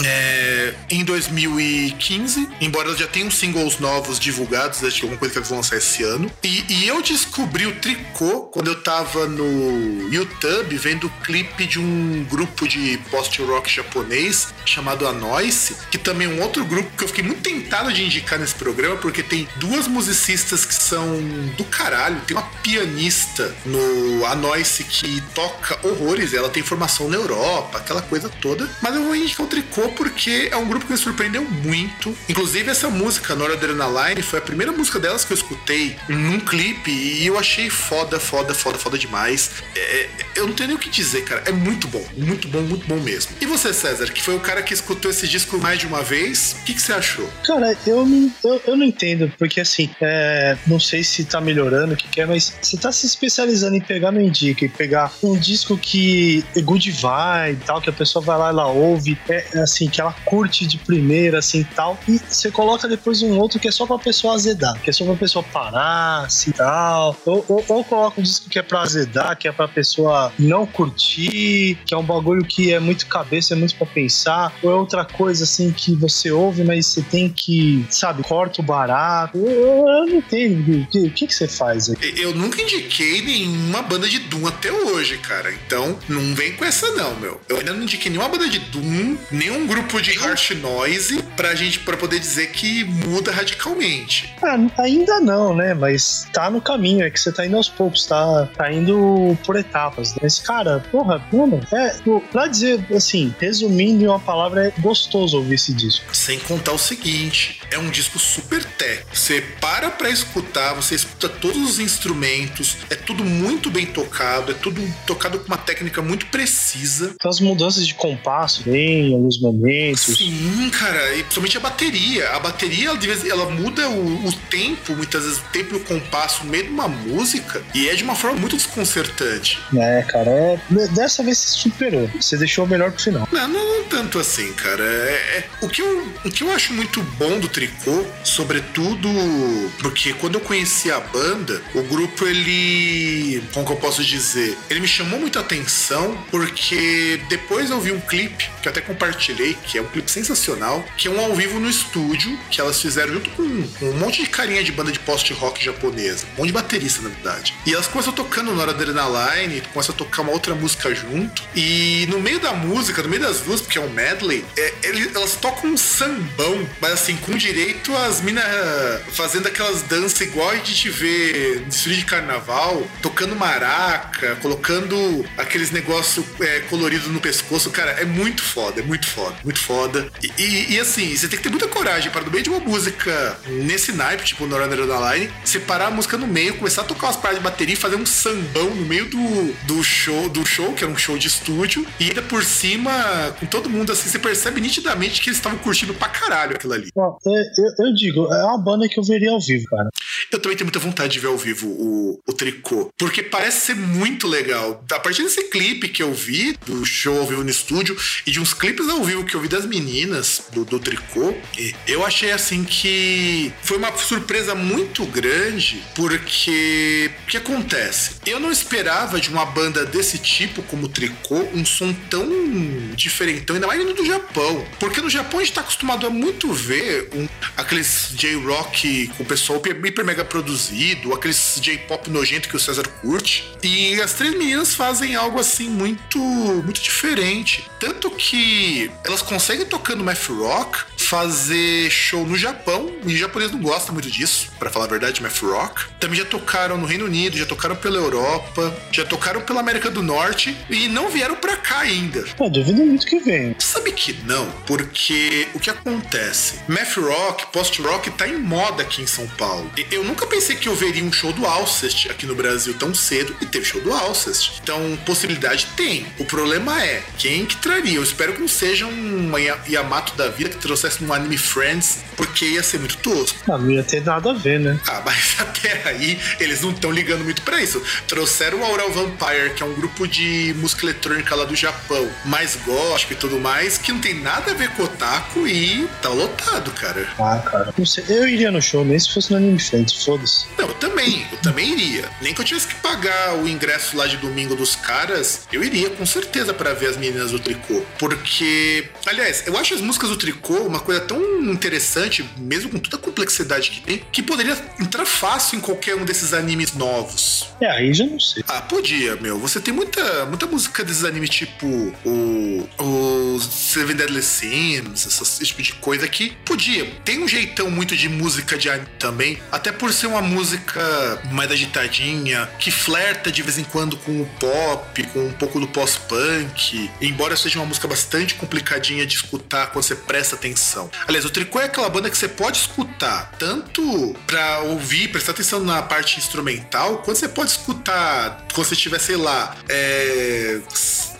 é, em 2015, embora já tenham singles novos divulgados, acho que alguma coisa que eles vão lançar esse ano. E, e eu descobri o tricô quando eu tava no YouTube vendo o clipe de um grupo de post-rock japonês chamado Anoice, que também é um outro grupo que eu fiquei muito tentado de indicar nesse programa, porque tem duas musicistas que são do caralho. Tem uma pianista no Anoice que toca horrores, ela tem formação na Europa, aquela coisa toda. Mas eu vou indicar o Tricô porque é um grupo que me surpreendeu muito. Inclusive, essa música, Noradrenaline, foi a primeira música delas que eu escutei num clipe e eu achei foda, foda, foda, foda demais. É, eu não tenho nem o que dizer, cara. É muito bom, muito bom, muito bom mesmo. E você, César, que foi o cara que escutou esse disco mais de uma vez, o que, que você achou? Cara, eu eu, eu não entendo, porque assim, é, não sei se tá melhorando, o que, que é, mas você tá se especializando em pegar no Indica e pegar um disco que que é good vibe tal, que a pessoa vai lá, ela ouve, é é assim, que ela curte de primeira, assim tal. E você coloca depois um outro que é só pra pessoa azedar, que é só pra pessoa parar, assim tal. Ou, ou, ou coloca um disco que é pra azedar, que é pra pessoa não curtir, que é um bagulho que é muito cabeça, é muito pra pensar. Ou é outra coisa, assim, que você ouve, mas você tem que, sabe, corta o barato. Eu, eu, eu não entendo. O que, que, que você faz aí? Eu nunca indiquei nenhuma banda de Doom até hoje, cara. Então, não vem com essa não, meu. Eu ainda não indiquei nenhuma banda de Doom, nenhum grupo de harsh noise pra gente pra poder dizer que muda radicalmente. Ah, ainda não, né? Mas tá no caminho, é que você tá indo aos poucos, tá, tá indo por etapas. Mas, cara, porra, mano, é, pra dizer assim, resumindo em uma palavra, é gostoso ouvir esse disco. Sem contar o seguinte, é um disco super tech. Você para pra escutar, você escuta todos os instrumentos, é tudo muito bem tocado, é tudo tocado com uma técnica muito precisa. Então, as mudanças de compasso bem em alguns momentos. Sim, cara, e principalmente a bateria. A bateria, ela, ela muda o, o tempo, muitas vezes o tempo e o compasso no meio de uma música, e é de uma forma muito desconcertante. É, cara, é, dessa vez você superou. Você deixou melhor pro final. Não, não, não tanto assim, cara. É, é- o, que eu, o que eu acho muito bom do tricô, sobretudo porque quando eu conheci a banda, o grupo ele. Como que eu posso dizer? Ele me chamou muita atenção porque depois eu vi um clipe que eu até compartilhei, que é um clipe sensacional, que é um ao vivo no estúdio, que elas fizeram junto com, com um monte de carinha de banda de post-rock japonesa, um monte de baterista, na verdade. E elas começam tocando da Adrenaline, começam a tocar uma outra música junto, e no meio da música, no meio das duas, porque é um medley, é, elas tocam um sambão, mas assim, com direito às minas fazendo aquelas danças igual a gente vê no desfile de carnaval, tocando maraca, colocando aqueles negócios é, coloridos no pescoço, cara, é muito foda, é muito foda, muito foda. E, e- e, assim, você tem que ter muita coragem para no meio de uma música nesse naipe, tipo no Runner da Line, separar a música no meio, começar a tocar umas paradas de bateria e fazer um sambão no meio do, do show, do show, que era um show de estúdio, e ainda por cima, com todo mundo assim, você percebe nitidamente que eles estavam curtindo pra caralho aquilo ali. Ó, é, eu, eu digo, é uma banda que eu veria ao vivo, cara. Eu também tenho muita vontade de ver ao vivo o, o tricô, porque parece ser muito legal. A partir desse clipe que eu vi, do show ao vivo no estúdio, e de uns clipes ao vivo que eu vi das meninas do, do tricô, eu achei assim que foi uma surpresa muito grande, porque o que acontece? Eu não esperava de uma banda desse tipo, como o tricô, um som tão diferentão, ainda mais do Japão. Porque no Japão a gente tá acostumado a muito ver um, aqueles J-Rock com o pessoal hiper mega produzido, aqueles J-Pop nojento que o César curte. E as três meninas fazem algo assim muito, muito diferente. Tanto que elas conseguem tocando math rock fazer show no Japão, e o japonês não gosta muito disso, pra falar a verdade, math rock. Também já tocaram no Reino Unido, já tocaram pela Europa, já tocaram pela América do Norte e não vieram pra cá ainda. Pô, duvido muito que venha. Sabe que não, porque o que acontece? Math rock, post rock tá em moda aqui em São Paulo. Eu nunca pensei que eu veria um show do Alcest aqui no Brasil tão cedo e teve show do Alcest. Então, possibilidade tem. O problema é quem que traria. Eu espero que não seja um Ya- Yamato da vida que trouxesse um anime Friends, porque ia ser muito tosco. Ah, não ia ter nada a ver, né? Ah, mas até aí eles não estão ligando muito pra isso. Trouxeram o Aural Vampire, que é um grupo de música eletrônica lá do Japão, mais gótico e tudo mais, que não tem nada a ver com otaku e tá lotado, cara. Ah, cara. Não sei, eu iria no show, nem se fosse no Anime Friends, foda-se. Não, eu também, eu também iria. Nem que eu tivesse que pagar o ingresso lá de domingo dos caras, eu iria com certeza pra ver as meninas do tricô. Porque, aliás, eu acho as músicas do tricô uma coisa tão interessante, mesmo com toda a complexidade que tem, que poderia entrar fácil em qualquer um desses animes novos. É, aí já não sei. Ah, podia, meu. Você tem muita, muita música desses animes tipo o, o Seven Deadly Sins, esse tipo de coisa que podia. Tem um jeitão muito de música de anime também, até por ser uma música mais agitadinha, que flerta de vez em quando com o pop, com um pouco do pós-punk, embora seja uma música bastante complicadinha de escutar quando você presta atenção. Aliás, o Tricô é aquela banda que você pode escutar tanto pra ouvir, prestar atenção na parte instrumental, quanto você pode escutar quando você estiver, sei lá, é,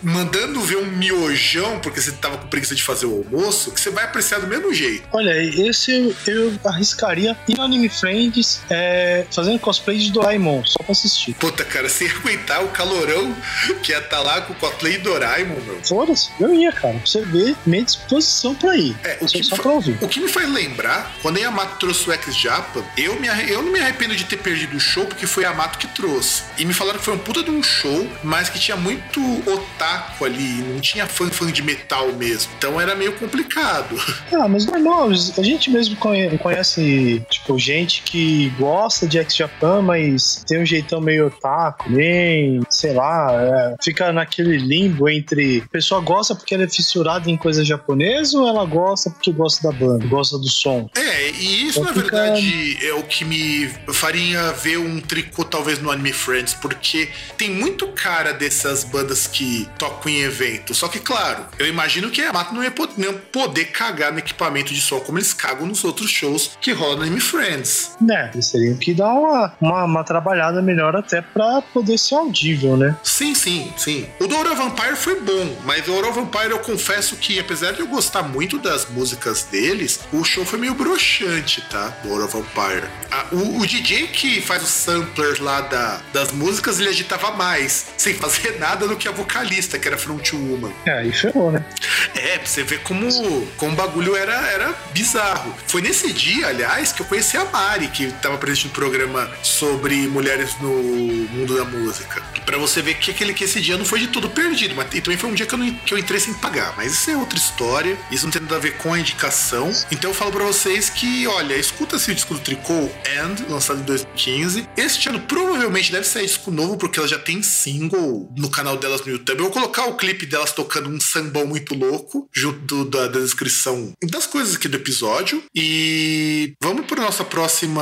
mandando ver um miojão porque você tava com preguiça de fazer o almoço, que você vai apreciar do mesmo jeito. Olha, esse eu, eu arriscaria ir no Anime Friends é, fazendo cosplay de Doraemon, só pra assistir. Puta, cara, sem aguentar o calorão que ia estar lá com o cosplay Doraemon, meu. Foda-se, eu ia, cara. Pra você ver, minha disposição pra ir. É, o que, só pra ouvir. o que me faz lembrar, quando a Yamato trouxe o X-Japa, eu, me eu não me arrependo de ter perdido o show, porque foi a Yamato que trouxe. E me falaram que foi um puta de um show, mas que tinha muito otaku ali, não tinha fã-fã de metal mesmo. Então era meio complicado. Ah, mas normal, a gente mesmo conhe- conhece, tipo, gente que gosta de X-Japan, mas tem um jeitão meio otaku, nem, sei lá, é, fica naquele limbo entre a pessoa gosta porque ela é fissurada em coisa japonesa ou ela gosta porque gosta da banda, gosta do som. É, e isso Então na fica- verdade é o que me faria ver um tricô talvez no Anime Friends, porque tem muito cara dessas bandas que tocam em evento. Só que, claro, eu imagino que a Yamato não ia po- não ia poder cagar no equipamento de som como eles cagam nos outros shows que rolam no Anime Friends. Né, eles teriam que dar uma, uma, uma trabalhada melhor até pra poder ser audível, né? Sim, sim, sim. O do Vampire foi bom, mas o Aura Vampire eu confesso que, apesar de eu gostar muito das músicas deles, o show foi meio broxante, tá? Do Vampire. Ah, o, o DJ que faz os samplers lá da, das músicas, ele agitava mais, sem fazer nada do que a vocalista, que era Frontwoman. É, aí ferrou, né? É, pra você ver como, como o bagulho era, era bizarro. Foi nesse dia, aliás, que eu conheci a Mari, que tava presente no programa sobre mulheres no mundo da música. Pra você ver que, aquele, que esse dia não foi de tudo perdido, mas também foi um dia que eu, não, que eu entrei sem pagar. Mas isso é outra história, isso não tem nada a ver com a indicação. Então eu falo pra vocês que, olha, escuta esse disco do Tricô, End, lançado em 2015. Este ano provavelmente deve sair disco novo, porque ela já tem single no canal delas no YouTube. Eu vou colocar o clipe delas tocando um sambão muito louco, junto da, da descrição das coisas aqui do episódio. E vamos para nossa próxima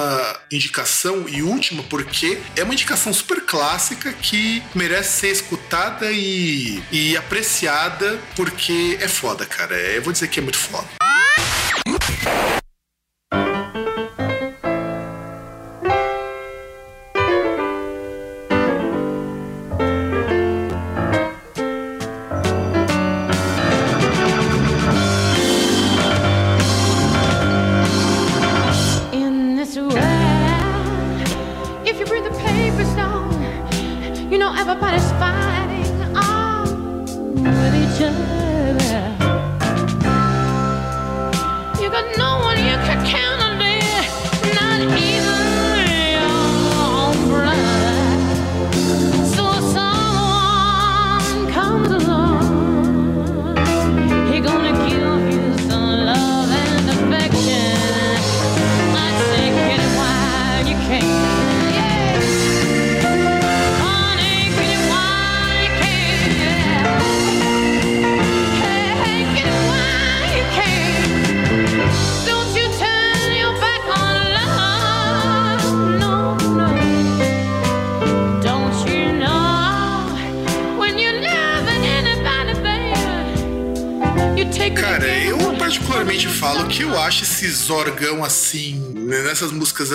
indicação e última, porque é uma indicação super clássica que merece ser escutada e, e apreciada, porque é foda, cara. É, Eu vou dizer que é muito foda. Esses órgão assim, né, nessas músicas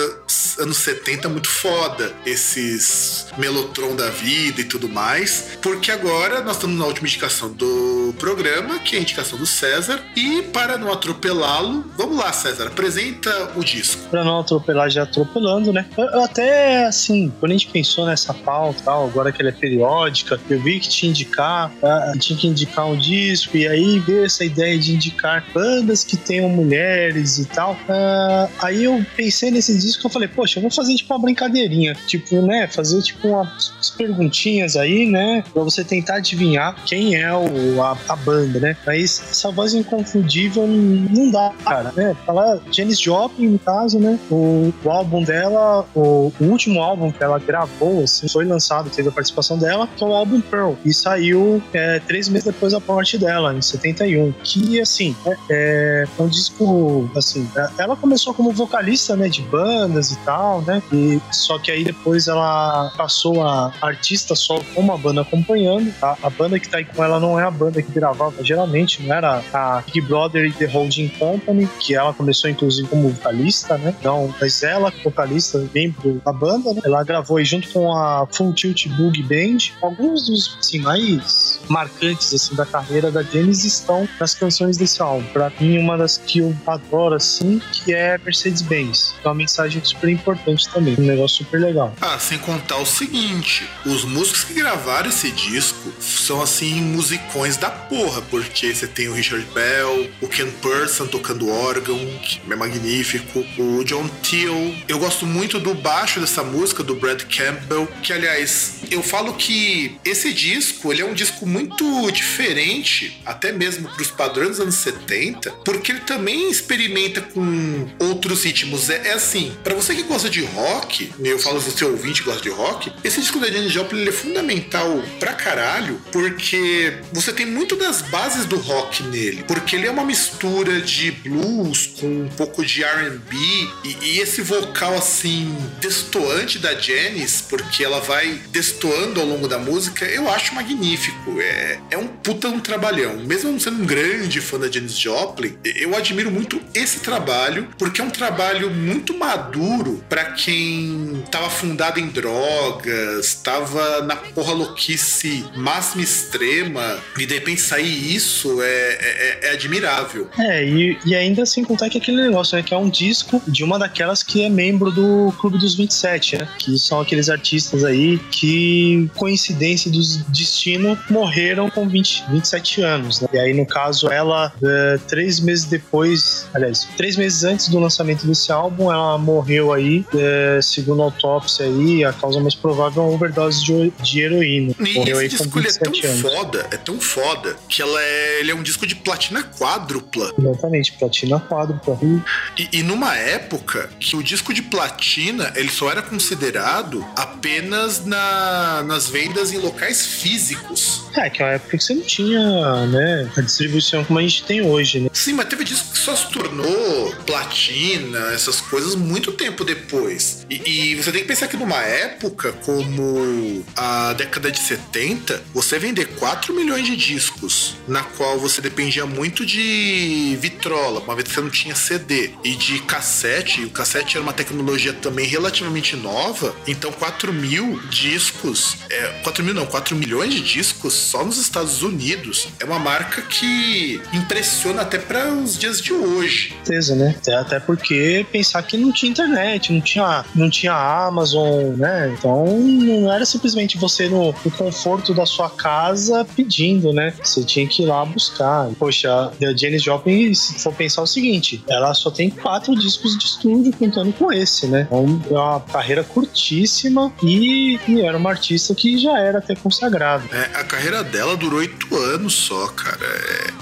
anos 70 muito foda, esses melotron da vida e tudo mais, porque agora nós estamos na última indicação do programa, que é a indicação do César, e para não atropelá-lo, vamos lá, César, apresenta o disco. Pra não atropelar já atropelando, né? Eu, eu até, assim, quando a gente pensou nessa pauta, tal, agora que ela é periódica, eu vi que tinha indicar, ah, tinha que indicar um disco, e aí veio essa ideia de indicar bandas que tenham mulheres e tal. Ah, aí eu pensei nesse disco eu falei, poxa, eu vou fazer tipo uma brincadeirinha, tipo, né? Fazer tipo umas perguntinhas aí, né? Pra você tentar adivinhar quem é o, a, a banda, né? Mas essa voz inconfundível não dá, cara, né? Falar Janis Joplin, no caso, né? O, o álbum dela, o, o último álbum que ela gravou, assim, foi lançado, teve a participação dela, que é o álbum Pearl. E saiu é, três meses depois da morte dela, em 71. Que, assim, é, é um disco, assim, é- ela começou como vocalista, né, de bandas e tal, né? E só que aí depois ela passou a artista só com uma banda acompanhando. A, a banda que tá aí com ela não é a banda que gravava geralmente, não era a Big Brother e The Holding Company, que ela começou inclusive como vocalista, né? Então, mas ela, vocalista, membro da banda, né? Ela gravou aí junto com a Full Tilt Boogie Band. Alguns dos assim, mais marcantes assim da carreira da Janis estão nas canções desse álbum. Pra mim, uma das que eu adoro assim, que é Mercedes-Benz. É uma mensagem super importante também, um negócio super legal. Ah, sem contar o seguinte: os músicos que gravaram esse disco são assim musicões da porra, porque você tem o Richard Bell, o Ken Person tocando órgão, que é magnífico, o John Teal. Eu gosto muito do baixo dessa música, do Brad Campbell, que aliás, eu falo que esse disco, ele é um disco muito diferente, até mesmo para os padrões dos anos 70, porque ele também experimenta com outros ritmos. É, é assim, para você que gosta de rock, eu falo se você ouvinte gosta de rock, esse disco da Janis Joplin é fundamental pra caralho, porque você tem muito das bases do rock nele, porque ele é uma mistura de blues com um pouco de R&B e, e esse vocal assim destoante da Janis, porque ela vai destoando ao longo da música, eu acho magnífico. É, é um puta um trabalhão. Mesmo não sendo um grande fã da Janis Joplin, eu admiro muito esse trabalho, porque é um trabalho muito maduro pra quem tava fundado em drogas, tava na porra louquice máxima extrema, e de repente sair isso é, é, é admirável. É, e, e ainda sem contar que aquele negócio, né? Que é um disco de uma daquelas que é membro do Clube dos 27, né? Que são aqueles artistas aí que, coincidência do destino, morreram com 20, 27 anos, né? E aí, no caso, ela, eh, três meses depois, aliás, três meses antes do lançamento desse álbum, ela morreu aí, eh, segundo a autópsia aí, a causa mais provável é uma overdose de, de heroína. E Morreu aí esse com disco é tão 27 anos. foda, é tão foda, que ela é, ele é um disco de platina quádrupla. Exatamente, platina quádrupla. E, e numa época que o disco de platina ele só era considerado apenas na, nas vendas em locais físicos. É, que é uma época que você não tinha, né, a distribuição como a gente tem hoje, né? Sim, mas teve disco que só se tornou platina, essas coisas, muito tempo depois. E, e você tem que pensar que numa época como a década de 70, você vender 4 milhões de discos, na qual você dependia muito de vitrola, uma vez que você não tinha CD, e de cassete, e o cassete era uma tecnologia também relativamente nova, então 4 mil discos, é, 4 mil não, 4 milhões de discos só nos Estados Unidos, é uma marca que impressiona até para os dias de hoje. certeza, né? Até- Até porque pensar que não tinha internet, não tinha, não tinha Amazon, né? Então não era simplesmente você no, no conforto da sua casa pedindo, né? Você tinha que ir lá buscar. Poxa, a Janis Joplin, se for pensar o seguinte, ela só tem quatro discos de estúdio contando com esse, né? Então é uma carreira curtíssima e, e era uma artista que já era até consagrada. É, a carreira dela durou oito anos só, cara.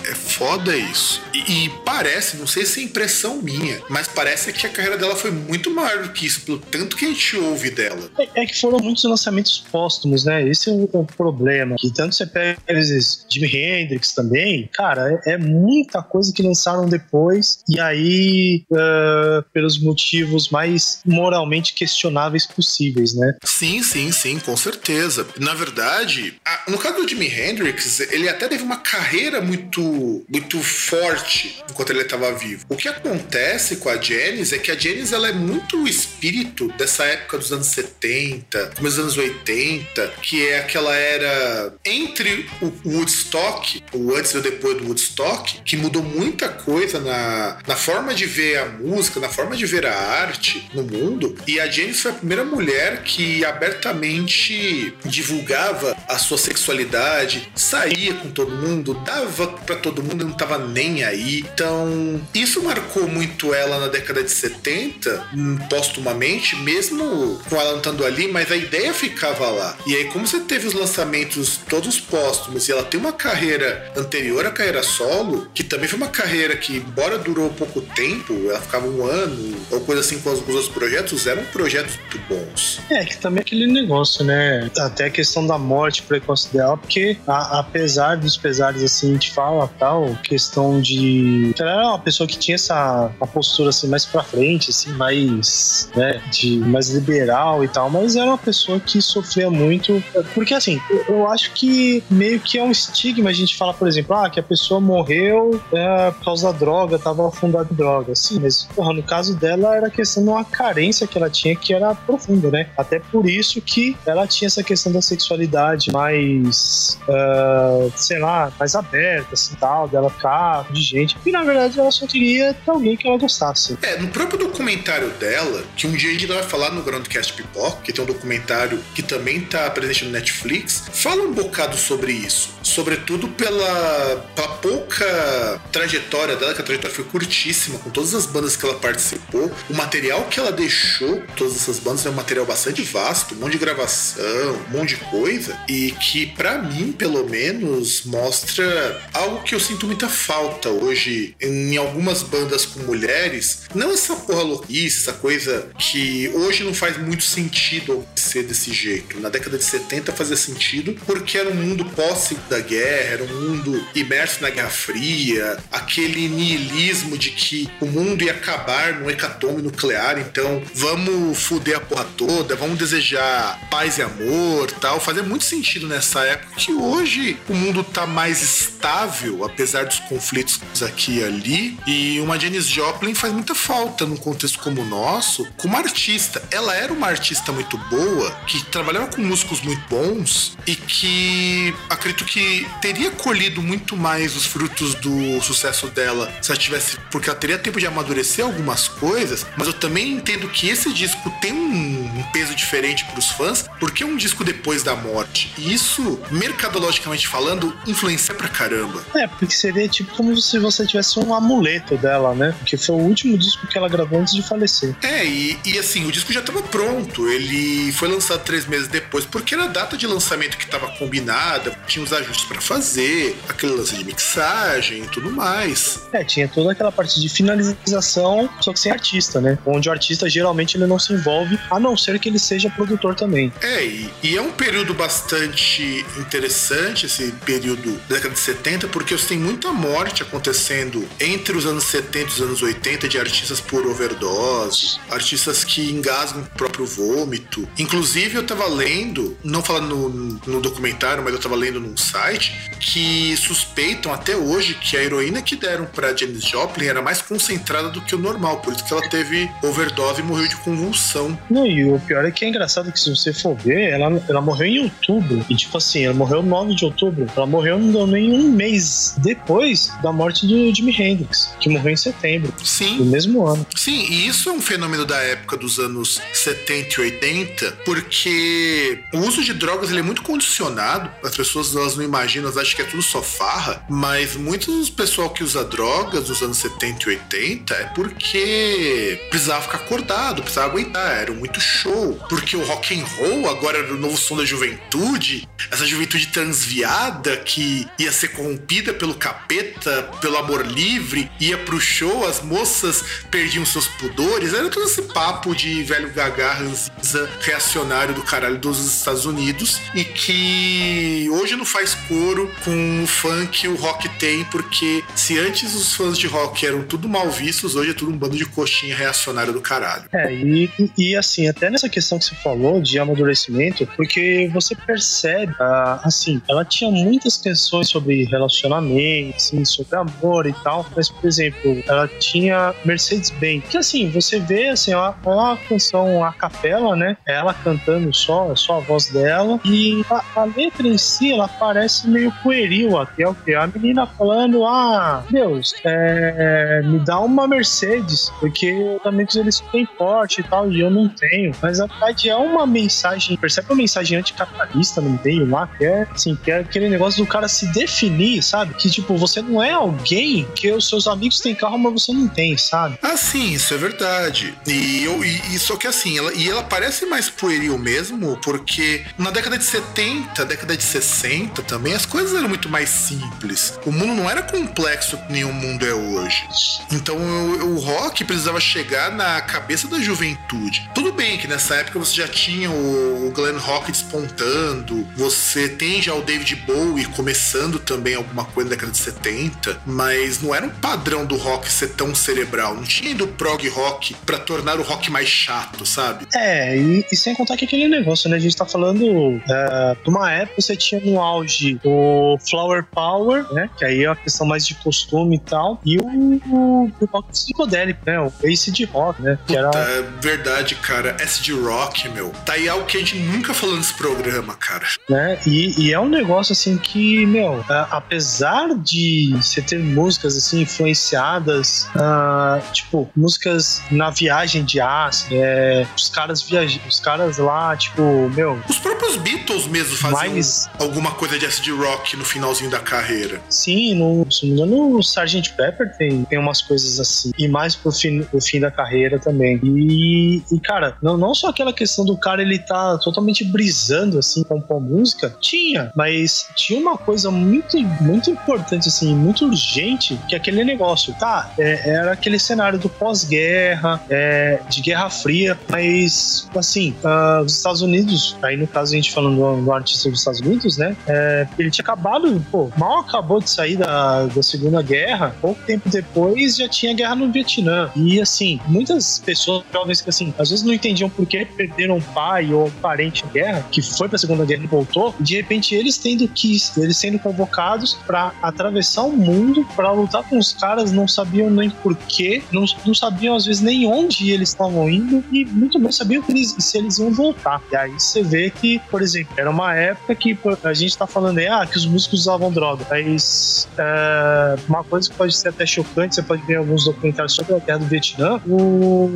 É, é foda isso. E, e parece, não sei se é impressão minha, mas parece que a carreira dela foi muito maior do que isso, pelo tanto que a gente ouve dela. É, é que foram muitos lançamentos póstumos, né? Esse é o, o problema. Que tanto você pega, às vezes, Jimi Hendrix também, cara, é, é muita coisa que lançaram depois, e aí, ah, pelos motivos mais moralmente questionáveis possíveis, né? Sim, sim, sim, com certeza. Na verdade, a- no caso do Jimi Hendrix, ele até teve uma carreira muito, muito forte enquanto ele estava vivo. O que acontece com a Janis é que a Janis ela é muito o espírito dessa época dos anos 70, começo dos anos 80, que é aquela era entre o Woodstock, o antes e o depois do Woodstock, que mudou muita coisa na, na forma de ver a música, na forma de ver a arte no mundo. E a Janis foi a primeira mulher que abertamente divulgava a sua sexualidade, saía com todo mundo, dava pra todo mundo não tava nem aí. Então, isso marcou muito ela na década de 70, hum, postumamente, mesmo com ela não estando ali, mas a ideia ficava lá. E aí, como você teve os lançamentos todos póstumos e ela tem uma carreira anterior à carreira solo, que também foi uma carreira que, embora durou pouco tempo, ela ficava um ano ou coisa assim com os, com os outros projetos, eram projetos muito bons. É, que também é aquele negócio, né? Até a questão da morte precoce dela, porque a- apesar dos pesares, assim, a gente fala, tal, questão de. Era uma pessoa que tinha essa uma postura assim mais pra frente, assim, mais, né, de mais liberal e tal, mas era uma pessoa que sofria muito. Porque assim, eu, eu acho que meio que é um estigma a gente falar, por exemplo, ah, que a pessoa morreu é, por causa da droga, tava afundada em droga. Sim, mas porra, no caso dela era questão de uma carência que ela tinha que era profunda, né? Até por isso que ela tinha essa questão da sexualidade mais, ah, sei lá, mais aberta, assim, tal, dela ficar de gente. E na verdade ela só queria ter alguém que ela gostasse. É, no próprio documentário dela, que um dia a gente vai falar no Groundcast Pipoca, que tem um documentário que também tá presente no Netflix, fala um bocado sobre isso. Sobretudo pela, pela pouca trajetória dela, que a trajetória foi curtíssima, com todas as bandas que ela participou. O material que ela deixou, todas essas bandas, é um material bastante vasto, um monte de gravação, um monte de coisa, e que, pra mim, pelo menos, mostra algo que eu sinto muita falta hoje em algumas bandas com mulheres. Não essa porra louquice, essa coisa que hoje não faz muito sentido ser desse jeito. Na década de 70 fazia sentido porque era um mundo pós-da guerra, era um mundo imerso na Guerra Fria, aquele niilismo de que o mundo ia acabar num hecatombe nuclear, então vamos foder a porra toda, vamos desejar paz e amor tal. Fazia muito sentido nessa época que hoje o mundo tá mais estável, apesar dos conflitos aqui e ali, e uma Janis Joplin faz muita falta num contexto como o nosso, como artista. Ela era uma artista muito boa, que trabalhava com músicos muito bons e que acredito que teria colhido muito mais os frutos do sucesso dela se ela tivesse, porque ela teria tempo de amadurecer algumas coisas, mas eu também entendo que esse disco tem um, um peso diferente para os fãs, porque é um disco depois da morte. E isso, mercadologicamente falando, influencia pra caramba. É, porque seria tipo como se você tivesse um amuleto dela, né? Porque foi o último disco que ela gravou antes de falecer. É, e, e assim, o disco já estava pronto. Ele foi lançado três meses depois, porque era a data de lançamento que estava combinada, tinha os ajustes para fazer, aquele lance de mixagem e tudo mais. É, tinha toda aquela parte de finalização, só que sem artista, né? Onde o artista geralmente ele não se envolve, a não ser que ele seja produtor também. É, e, e é um período bastante interessante, esse período da década de 70, porque você tem muita morte acontecendo entre os anos 70 e os anos 80 de artistas por overdose, artistas que engasgam o próprio vômito. Inclusive, eu tava lendo, não falando no, no documentário, mas eu tava lendo num site, que suspeitam até hoje que a heroína que deram pra Janis Joplin era mais concentrada do que o normal, por isso que ela teve overdose e morreu de convulsão. Não, e o pior é que é engraçado que se você for ver, ela, ela morreu em outubro. E tipo assim, ela morreu 9 de outubro. Ela morreu não deu nem um mês depois da morte do Jimi Hendrix, que morreu em setembro do Sim, mesmo ano. sim, e isso é um fenômeno da época dos anos 70 e 80, porque o uso de drogas ele é muito condicionado. As pessoas elas não imaginam, elas acham que é tudo só farra, mas muitos do pessoal que usa drogas dos anos 70 e 80 é porque precisava ficar acordado, precisava aguentar, era muito show. Porque o rock and roll agora era o novo som da juventude, essa juventude transviada que ia ser corrompida pelo capeta, pelo amor livre, ia pro show, as moças perdiam seus pudores, era todo esse papo de velho gaga ranzinza, reacionário do caralho dos Estados Unidos e que hoje não faz coro com o que o rock tem, porque se antes os fãs de rock eram tudo mal vistos, hoje é tudo um bando de coxinha reacionário do caralho. É, e, e- assim, até nessa questão que você falou de amadurecimento, porque você percebe, ah, assim, ela tinha muitas canções sobre relacionamento, assim, sobre amor e tal, mas, por exemplo, ela tinha Mercedes-Benz, que assim, você vê, assim, é uma, é canção a capela, né? É ela cantando só, só a voz dela, e a, a letra em si, ela parece meio pueril até o que? A menina falando, ah, Deus, é, me dá uma Mercedes, porque amigos eles têm forte e tal, e eu não tenho. Mas na verdade é uma mensagem, percebe uma mensagem anticapitalista no meio lá, que é assim, que é aquele negócio do cara se definir, sabe? Que tipo, você não é alguém que os seus amigos têm carro, mas você não tem, sabe? Ah, sim, isso é verdade. E, eu, e, e só que assim, ela, e ela parece mais pueril mesmo, porque na década de 70, década de 60 também, as coisas eram muito mais simples. O mundo não era complexo que o mundo é hoje. Então o, o rock precisava chegar na cabeça da juventude. Tudo bem que nessa época você já tinha o, o Glenn Rock despontando, você tem já o David Bowie começando também alguma coisa da década de 70, mas não era um padrão do rock ser tão cerebral. Não tinha ido prog rock pra tornar o rock mais chato, sabe? É, e, e sem contar que aquele negócio, né? A gente tá falando é, de uma época você tinha no auge o Flower Power, né? Que aí é uma questão mais de costume e tal, e o, o, o rock psicodélico, né? O acid rock, né? Que era Puta, é verdade, cara. SD Rock, meu. Tá aí algo que a gente nunca falou nesse programa, cara. né? E, e é um negócio assim que, meu, a- apesar de você ter músicas assim influenciadas, ah, tipo, músicas na viagem de ácido, é, os caras viajam, os caras lá, tipo, meu, Os próprios Beatles mesmo faziam Mas- alguma coisa de acid rock no finalzinho da carreira. sim, no, se não me engano, o Sgt. Pepper tem, tem umas coisas assim, e mais pro fim, pro fim da carreira também. E, e, cara, não, não só aquela questão do cara ele tá totalmente brisando assim com a música, tinha, mas tinha uma coisa muito, muito importante, assim, muito urgente, que é aquele negócio, tá? é- era aquele cenário do pós-guerra, é, de Guerra Fria, mas assim, ah, os Estados Unidos, aí no caso a gente falando do, do artista dos Estados Unidos, né? é, ele tinha acabado, pô, mal acabou de sair da, da Segunda Guerra, pouco tempo depois já tinha guerra no Vietnã. E assim, muitas pessoas jovens que assim, às vezes não entendiam por que perderam pai ou parente em guerra, que foi pra Segunda Guerra e voltou, e de repente eles tendo que, eles sendo convocados pra atravessar o mundo pra lutar com os caras, não sabiam nem porquê, não, não sabiam às vezes nem onde eles estavam indo e muito menos sabiam eles- se eles iam voltar. E aí você vê que, por exemplo, era uma época que a gente tá falando aí, ah, que os músicos usavam droga, mas é, uma coisa que pode ser até chocante, você pode ver alguns documentários sobre a guerra do Vietnã,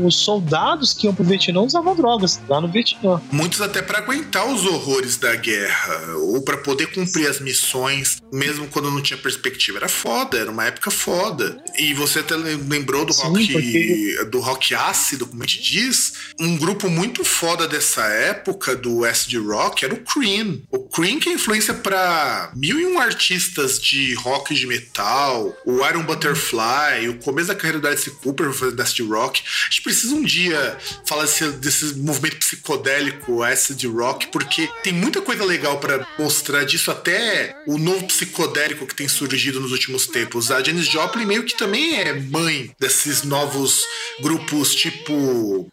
os soldados que iam pro Vietnã usavam drogas lá no Vietnã. Muitos até pra aguentar os horrores da guerra, ou pra poder cumprir as missões, mesmo quando não tinha perspectiva. Era foda, era uma época foda. E você até lembrou do Sim, rock porque- do rock ácido, como a gente diz. Um grupo muito foda dessa época do acid rock era o Cream. O Cream que é influência pra mil e um artistas de rock e de metal, o Iron Butterfly, o começo da carreira do Alice Cooper fazendo acid rock. A gente precisa um dia falar desse, desse movimento psicodélico acid rock, porque tem muita coisa legal pra mostrar disso, até o novo psicodélico que tem surgido nos últimos tempos. A Janis Joplin meio que também é mãe desses novos grupos, tipo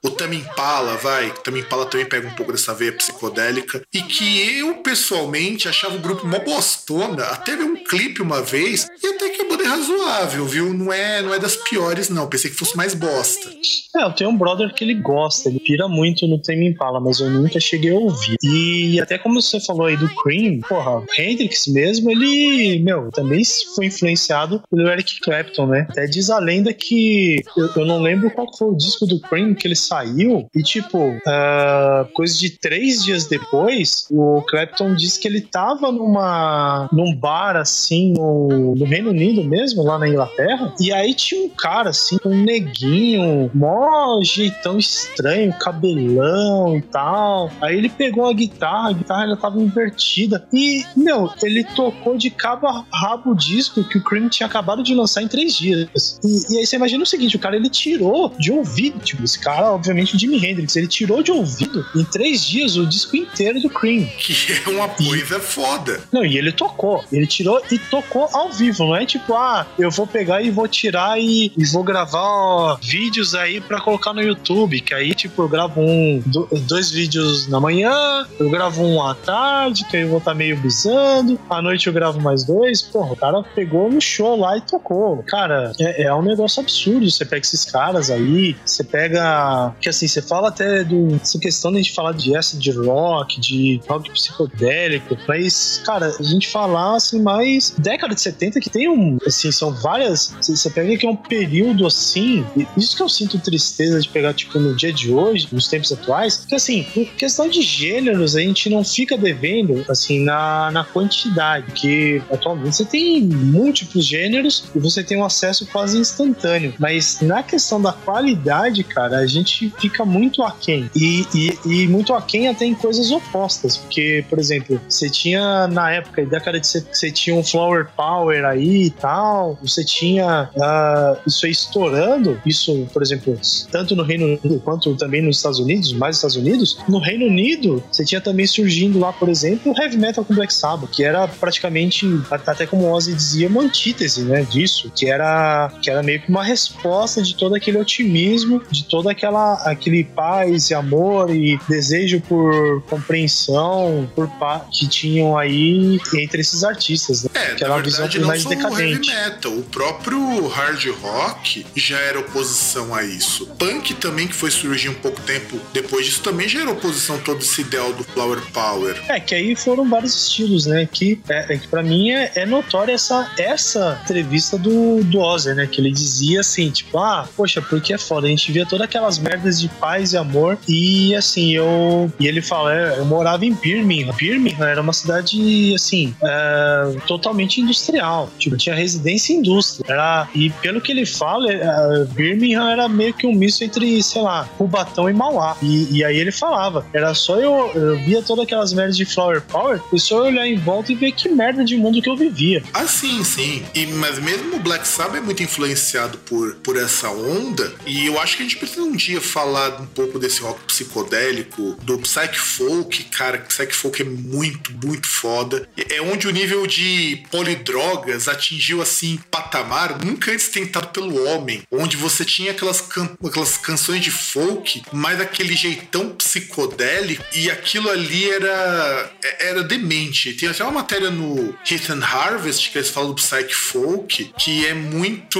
o Tame Impala, vai. O Tame Impala também pega um pouco dessa veia psicodélica. E que eu, pessoalmente, achava o grupo mó bostona. Até ver um clipe uma vez, e até que a banda é razoável, viu? Não é, não é das piores, não. Pensei que fosse mais bosta. É, eu tenho um brother que ele gosta, ele pira muito no Tame Impala, mas eu nunca cheguei a ouvir. E até como você falou aí do Cream, porra, o Hendrix mesmo, ele, meu, também foi influenciado pelo Eric Clapton, né? Até diz a lenda que eu, eu não lembro qual foi o disco do Cream que ele saiu, e tipo, ah, coisa de três dias depois, o Clapton disse que ele tava numa num bar assim no, no Reino Unido mesmo, lá na Inglaterra, e aí tinha um cara assim, um neguinho, mó jeitão estranho, cabelão e tal. Aí ele pegou a guitarra, a guitarra ela tava invertida. E, meu, ele tocou de cabo a rabo o disco que o Cream tinha acabado de lançar em três dias. E, e aí você imagina o seguinte: o cara ele tirou de ouvido, tipo, esse cara, obviamente, Jimi Hendrix, ele tirou de ouvido em três dias o disco inteiro do Cream. Que é uma coisa foda. Não, e ele tocou. Ele tirou e tocou ao vivo. Não é tipo, ah, eu vou pegar e vou tirar e, e vou gravar ó, vídeos aí pra colocar no YouTube. Que aí, tipo, eu gravo um, do- dois vídeos na manhã, eu gravo um à tarde, que aí eu vou estar meio bisando. À noite eu gravo mais dois. Porra, o cara pegou no show lá e tocou. Cara, é, é um negócio absurdo. Você pega esses caras aí, você pega. Que assim, você fala até do. Essa questão de a gente falar de acid rock, de rock psicodélico, mas, cara, a gente falar assim, mais década de 70 que tem um. Assim, são várias. Você pega que é um período assim. Isso que eu sinto tristeza de pegar, tipo, no dia de hoje, nos tempos atuais, que assim, questão de gêneros, a gente não fica devendo, assim, na, na quantidade, que atualmente você tem múltiplos gêneros e você tem um acesso quase instantâneo. Mas na questão da qualidade, cara, a gente fica muito aquém. E, e, e muito aquém até em coisas opostas. Porque, por exemplo, você tinha na época, década de 70, você tinha um Flower Power aí e tal, você tinha ah, isso aí estourando, isso, por exemplo, tanto no Reino Unido quanto também nos Estados Unidos, mais Estados Unidos. No Reino Unido, você tinha também surgindo lá, por exemplo, Heavy Metal com Black Sabbath, que era praticamente, até como o Ozzy dizia, uma antítese, né, disso, que era, que era meio que uma resposta de todo aquele otimismo, de toda aquela aquele paz e amor e desejo por compreensão por que tinham aí entre esses artistas, né? É, que era na uma visão verdade, não mais só o decadente. heavy metal, o próprio hard rock já era oposição a isso. Punk também, que foi surgir um pouco tempo depois disso, também já era oposição a todo esse ideal do flower power. É, que aí foram vários estilos, né? Que, é, é que para mim é, é notória essa, essa entrevista do, do Ozzy, né? Que ele dizia assim, tipo, ah, poxa, porque é foda. A gente via todas aquelas merdas de paz e amor. E assim, eu. E ele fala, é, eu morava em Birmingham. Birmingham era uma cidade, assim, é, totalmente industrial. Tipo, tinha residência e indústria. Era, e pelo que ele fala, é, Birmingham era meio que um misto entre, sei lá, Cubatão e Mauá. E, e aí ele falava, era só eu, eu via todas aquelas merdas de Flower Power, e só olhar em volta e ver que merda de mundo que eu vivia. Ah, sim, sim. E, mas mesmo o Black Sabbath é muito influenciado por, por essa onda. E eu acho que a gente precisa um dia falar um pouco desse rock psicodélico, do psych folk, cara. Psych folk é muito, muito foda. É onde o nível de polidrogas atingiu assim patamar nunca antes tentado pelo homem. Onde você tinha aquelas, can- aquelas canções de folk, mas aquele jeitão psicodélico. E aquilo ali era, era demente. Tem até uma matéria no Hit and Harvest que eles falam do Psych Folk, que é muito.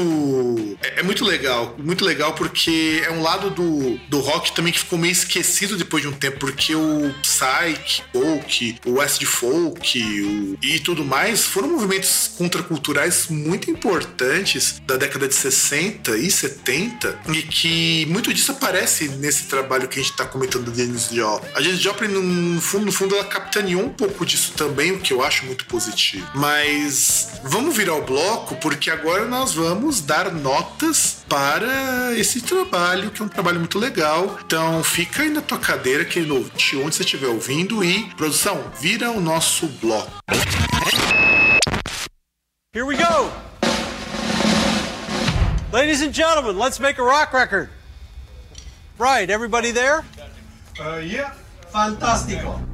É, é muito legal. Muito legal porque é um lado do, do rock também que ficou meio esquecido depois de um tempo, porque o Psych, Folk, o Acid Folk o- e tudo mais foram movimentos contraculturais muito importantes da década de 60 e 70 e que muito disso aparece nesse trabalho que a gente tá comentando da Janis Joplin. A Janis Joplin, no fundo, no fundo, ela capitaneou um pouco disso também, o que eu acho muito positivo. Mas vamos virar o bloco, porque agora nós vamos dar notas para esse trabalho, que é um trabalho muito legal. Então fica aí na tua cadeira, querido ouvinte, onde você estiver ouvindo, e produção, vira o nosso bloco. Here we go. Ladies and gentlemen, let's make a rock record. Right, everybody there? Fantástico.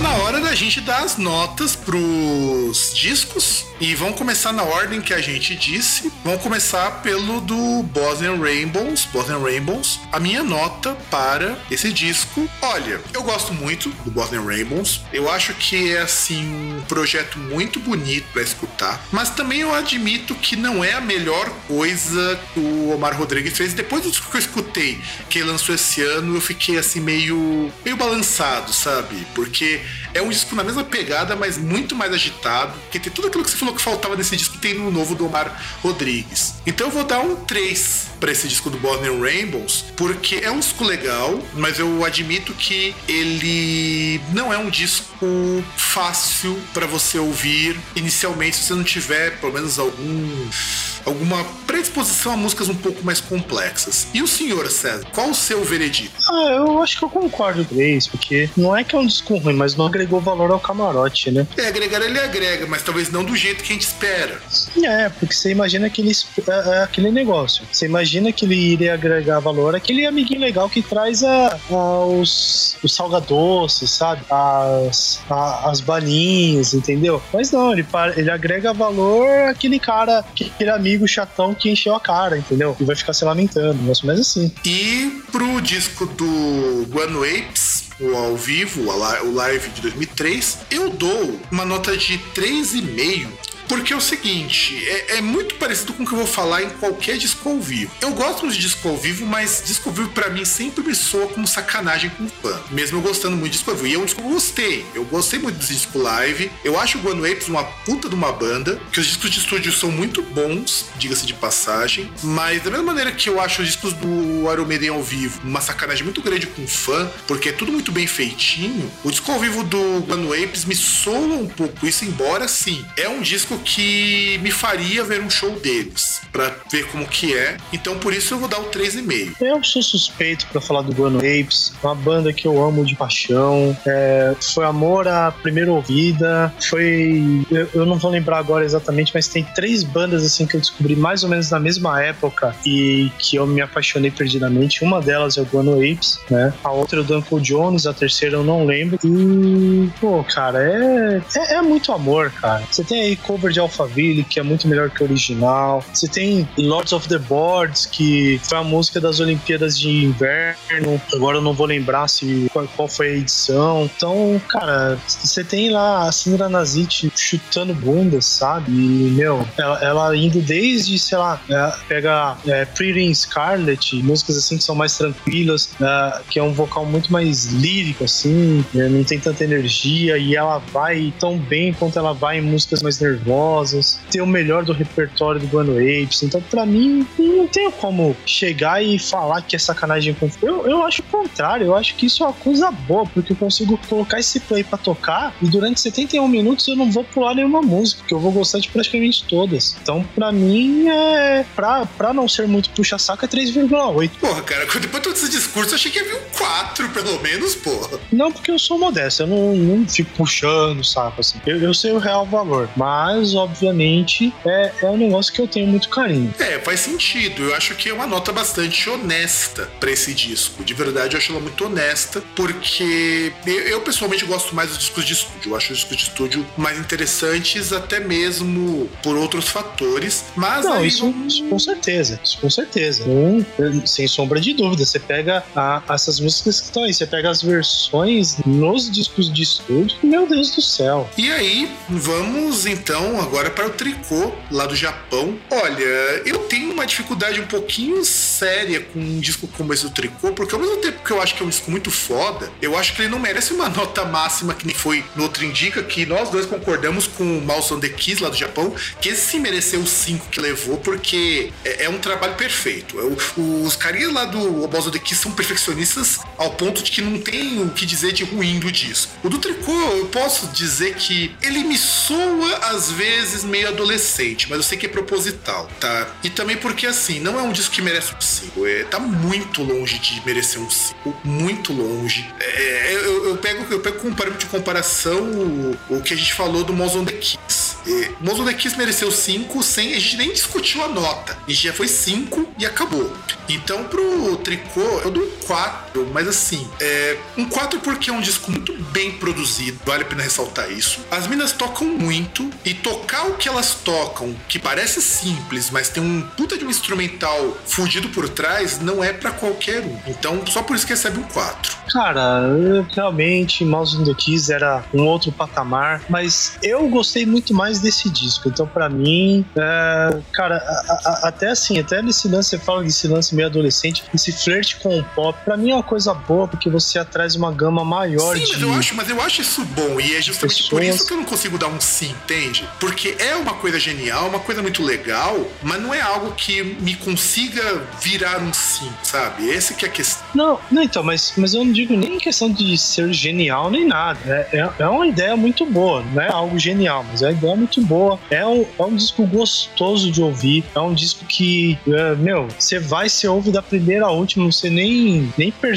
Na hora da gente dar as notas pros discos e vamos começar na ordem que a gente disse. Vamos começar pelo do Bosnian Rainbows, Bosnian Rainbows. A minha nota para esse disco, olha, eu gosto muito do Bosnian Rainbows. Eu acho que é assim um projeto muito bonito para escutar, mas também eu admito que não é a melhor coisa que o Omar Rodrigues fez. Depois do disco que eu escutei, que ele lançou esse ano, eu fiquei assim meio meio balançado, sabe? Porque é um disco na mesma pegada, mas muito mais agitado. Que tem tudo aquilo que você falou que faltava nesse disco tem no novo do Omar Rodrigues. Então eu vou dar um 3 para esse disco do Bosnian Rainbows, porque é um disco legal, mas eu admito que ele não é um disco fácil para você ouvir inicialmente se você não tiver pelo menos algum alguma predisposição a músicas um pouco mais complexas. E o senhor César, qual o seu veredito? Ah, eu acho que eu concordo com isso, porque não é que é um disco ruim, mas não agregou valor ao camarote, né? É, agregar ele agrega, mas talvez não do jeito que a gente espera. É, porque você imagina aquele, é, é aquele negócio. Você imagina que ele iria agregar valor aquele amiguinho legal que traz a, a- os, os salgadoces, sabe? As, a- as balinhas, entendeu? Mas não, ele, ele agrega valor àquele cara, aquele amigo chatão que encheu a cara, entendeu? E vai ficar se lamentando, negócio mais assim. E pro disco do Guano Apes, o ao vivo, o live de 2003, eu dou uma nota de 3,5. Porque é o seguinte, é, é muito parecido com o que eu vou falar em qualquer disco ao vivo. Eu gosto de disco ao vivo, mas disco ao vivo pra mim sempre me soa como sacanagem com fã. Mesmo eu gostando muito de disco ao vivo. E é um disco que eu gostei. Eu gostei muito desse disco live. Eu acho o Guano Apes uma puta de uma banda. Que os discos de estúdio são muito bons, diga-se de passagem. Mas da mesma maneira que eu acho os discos do Iron Maiden ao vivo uma sacanagem muito grande com fã, porque é tudo muito bem feitinho, o disco ao vivo do Guano Apes me soa um pouco isso, embora sim, é um disco que me faria ver um show deles, pra ver como que é. Então por isso eu vou dar o 3,5. Eu sou suspeito pra falar do Guano Apes, uma banda que eu amo de paixão. É, foi amor à primeira ouvida. Foi. Eu, eu não vou lembrar agora exatamente, mas tem três bandas assim que eu descobri mais ou menos na mesma época e que eu me apaixonei perdidamente. Uma delas é o Guano Apes, né? A outra é o Duncan Jones, a terceira eu não lembro. E, pô, cara, é, é, é muito amor, cara. Você tem aí cover de Alphaville, que é muito melhor que o original. Você tem Lords of the Boards, que foi a música das Olimpíadas de Inverno. Agora eu não vou lembrar se qual, qual foi a edição. Então, cara, você tem lá a Sandra Nazit chutando bundas, sabe? E, meu, ela, ela indo desde, sei lá, é, pega é, Pretty in Scarlet, músicas assim que são mais tranquilas, é, que é um vocal muito mais lírico, assim, é, não tem tanta energia, e ela vai tão bem quanto ela vai em músicas mais nervosas. Tem o melhor do repertório do Guano Apes. Então, pra mim, não tem como chegar e falar que é sacanagem com. Eu, eu acho o contrário, eu acho que isso é uma coisa boa, porque eu consigo colocar esse play pra tocar e durante 71 minutos eu não vou pular nenhuma música, porque eu vou gostar de praticamente todas. Então, pra mim, é. Pra, pra não ser muito puxa-saco, é 3,8. Porra, cara, depois de todo esse discurso, eu achei que ia vir um 4, pelo menos, porra. Não, porque eu sou modesto, eu não, não fico puxando o saco assim. Eu, eu sei o real valor, mas obviamente é, é um negócio que eu tenho muito carinho. É, faz sentido. Eu acho que é uma nota bastante honesta pra esse disco. De verdade, eu acho ela muito honesta, porque eu, eu, pessoalmente gosto mais dos discos de estúdio. Eu acho os discos de estúdio mais interessantes, até mesmo por outros fatores. Mas Não, isso, isso com certeza, isso com certeza. Hum, sem sombra de dúvida. Você pega a- essas músicas que estão aí, você pega as versões nos discos de estúdio, meu Deus do céu. E aí, vamos então agora para o tricô lá do Japão. Olha, eu tenho uma dificuldade um pouquinho séria com um disco como esse do tricô, porque ao mesmo tempo que eu acho que é um disco muito foda, eu acho que ele não merece uma nota máxima que nem foi no outro Indica, que nós dois concordamos com o Mouse on the Keys lá do Japão, que esse sim mereceu os 5 que levou, porque é, é um trabalho perfeito. É os carinhas lá do Mouse on the Keys são perfeccionistas ao ponto de que não tem o que dizer de ruim do disco. O do tricô, eu posso dizer que ele me soa às vezes meio adolescente, mas eu sei que é proposital, tá? E também porque assim, não é um disco que merece um 5. É, tá muito longe de merecer um 5. Muito longe. É, eu, eu pego, eu pego como parâmetro de comparação o, o que a gente falou do Mons on the Kiss. É, Mons on the Kiss mereceu 5 sem. A gente nem discutiu a nota. Gente já foi 5 e acabou. Então, pro tricô, eu dou um 4, mas assim, é, um 4 porque é um disco muito bem produzido, vale a pena ressaltar isso. As minas tocam muito e tocar o que elas tocam, que parece simples, mas tem um puta de um instrumental fudido por trás, não é pra qualquer um. Então, só por isso que recebe um 4. Cara, eu, realmente, Mouse on the Keys era um outro patamar, mas eu gostei muito mais desse disco. Então, pra mim, é, cara, a- a- até assim, até nesse lance, você fala desse lance meio adolescente, esse flerte com o pop, pra mim é uma coisa boa, porque você traz uma gama maior Sim, de. mas eu acho, mas eu acho isso bom e é justamente por pessoas- isso que eu não consigo dar um sim, entende? Porque é uma coisa genial, uma coisa muito legal, mas não é algo que me consiga virar um sim, sabe? Esse que é a questão. Não, não, então, mas, mas eu não digo nem em questão de ser genial nem nada. É, é, é uma ideia muito boa, não é algo genial, mas é uma ideia muito boa. É um, é um disco gostoso de ouvir, é um disco que, é, meu, você vai, você ouve da primeira à última, você nem, nem percebe.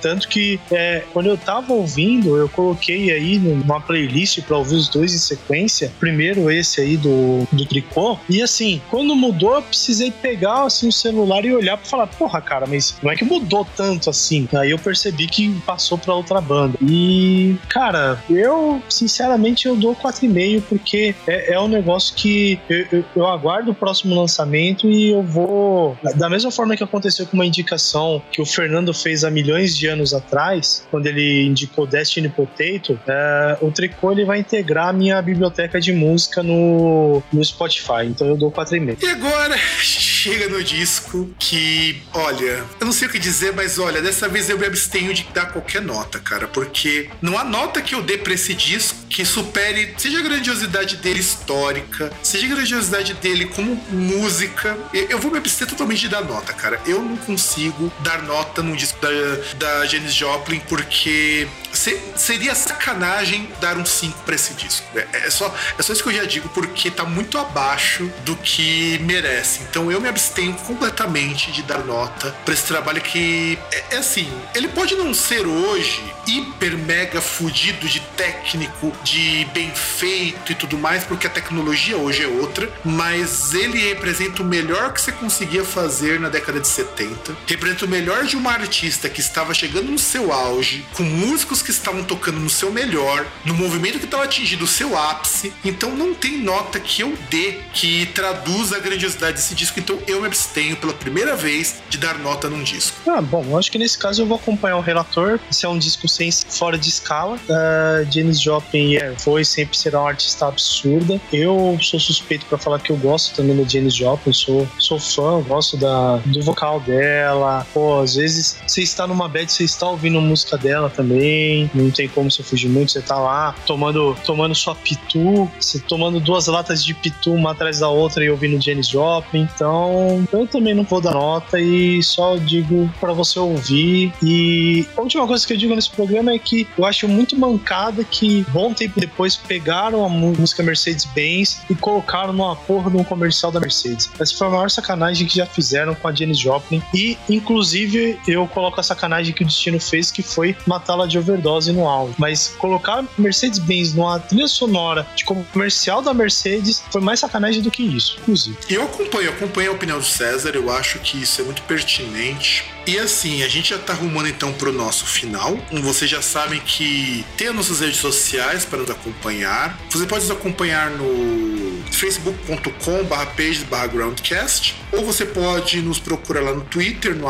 Tanto que é, quando eu tava ouvindo, eu coloquei aí numa playlist pra ouvir os dois em sequência. Primeiro esse aí do, do tricô. E assim, quando mudou, eu precisei pegar assim, o celular e olhar pra falar, porra, cara, mas não é que mudou tanto assim. Aí eu percebi que passou pra outra banda. E, cara, eu, sinceramente, eu dou 4,5 porque é, é um negócio que eu, eu- eu aguardo o próximo lançamento e eu vou. Da mesma forma que aconteceu com uma indicação que o Fernando fez há milhões de anos atrás, quando ele indicou Destiny Potato, é, o Tricô ele vai integrar a minha biblioteca de música no, no Spotify. Então eu dou 4,5. E agora chega no disco que, olha, eu não sei o que dizer, mas olha, dessa vez eu me abstenho de dar qualquer nota, cara, porque não há nota que eu dê pra esse disco que supere, seja a grandiosidade dele histórica, seja a grandiosidade dele como música. Eu vou me abster totalmente de dar nota, cara. Eu não consigo dar nota num disco da, da Janis Joplin, porque se- seria sacanagem dar um 5 pra esse disco. É, é só, é só isso que eu já digo, porque tá muito abaixo do que merece. Então eu me abstenho completamente de dar nota pra esse trabalho que é, é assim, ele pode não ser hoje hiper mega fudido de técnico, de bem feito e tudo mais, porque a tecnologia hoje é outra, mas ele representa o melhor que você conseguia fazer na década de 70. Representa o melhor de uma artista que estava chegando no seu auge, com músicos que estavam tocando no seu melhor, no movimento que estava atingindo o seu ápice. Então não tem nota que eu dê que traduza a grandiosidade desse disco. Então eu me abstenho pela primeira vez de dar nota num disco. Ah, bom, acho que nesse caso eu vou acompanhar o relator. Esse é um disco sem, fora de escala. Uh, Janis Joplin é, foi sempre será uma artista absurda. Eu sou suspeito pra falar que eu gosto também da Janis Joplin, sou, sou fã, gosto da, do vocal dela. Pô, às vezes você está numa bad, você está ouvindo música dela também. Não tem como você fugir muito, você tá lá tomando, tomando sua pitu, você tomando duas latas de pitu uma atrás da outra e ouvindo Janis Joplin. Então, eu também não vou dar nota e só digo pra você ouvir. E a última coisa que eu digo nesse programa é que eu acho muito mancada que bom tempo depois pegaram a mú- música Mercedes-Benz e colocaram numa porra de um comercial da Mercedes. Essa foi a maior sacanagem que já fizeram com a Janis Joplin e inclusive eu coloco a sacanagem que o destino fez que foi matá-la de overdose no auge. Mas colocar Mercedes-Benz numa trilha sonora de comercial da Mercedes foi mais sacanagem do que isso, inclusive. Eu acompanho, acompanho opinião do César, eu acho que isso é muito pertinente. E assim, a gente já tá arrumando então pro nosso final. Vocês já sabem que tem as nossas redes sociais para nos acompanhar. Você pode nos acompanhar no facebook.com barra groundcast ou você pode nos procurar lá no Twitter, no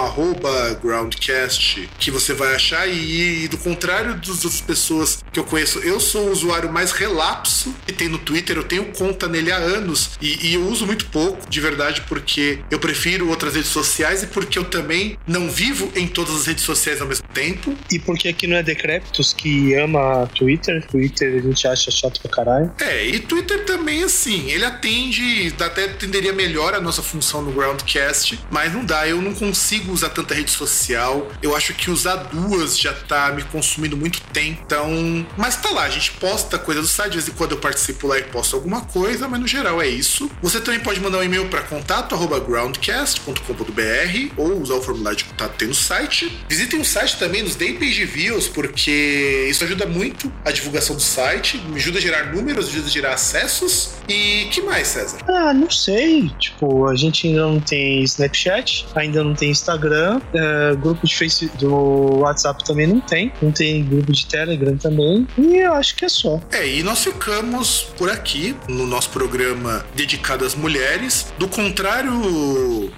groundcast, que você vai achar e, do contrário das outras pessoas que eu conheço, eu sou o usuário mais relapso que tem no Twitter, eu tenho conta nele há anos e, e eu uso muito pouco, de verdade, porque eu prefiro outras redes sociais e porque eu também não vivo em todas as redes sociais ao mesmo tempo. E porque aqui não é Decreptus que ama Twitter, Twitter a gente acha chato pra caralho. É, e Twitter também, assim, ele atende, até atenderia melhor a nossa função no Groundcast, mas não dá, eu não consigo usar tanta rede social. Eu acho que usar duas já tá me consumindo muito tempo, então. Mas tá lá, a gente posta coisa do site, de vez em quando eu participo lá e posto alguma coisa, mas no geral é isso. Você também pode mandar um e-mail para contato groundcast.com.br ou usar o formulário de contato que tem no site. Visitem o site também nos Day Page Views, porque isso ajuda muito a divulgação do site, me ajuda a gerar números, ajuda a gerar acessos. E que mais, César? Ah, não sei. Tipo, a gente ainda não tem Snapchat, ainda não tem Instagram, é, grupo de Face do WhatsApp também não tem, não tem grupo de Telegram também. E eu acho que é só. É, e nós ficamos por aqui no nosso programa dedicado às mulheres. Do contrário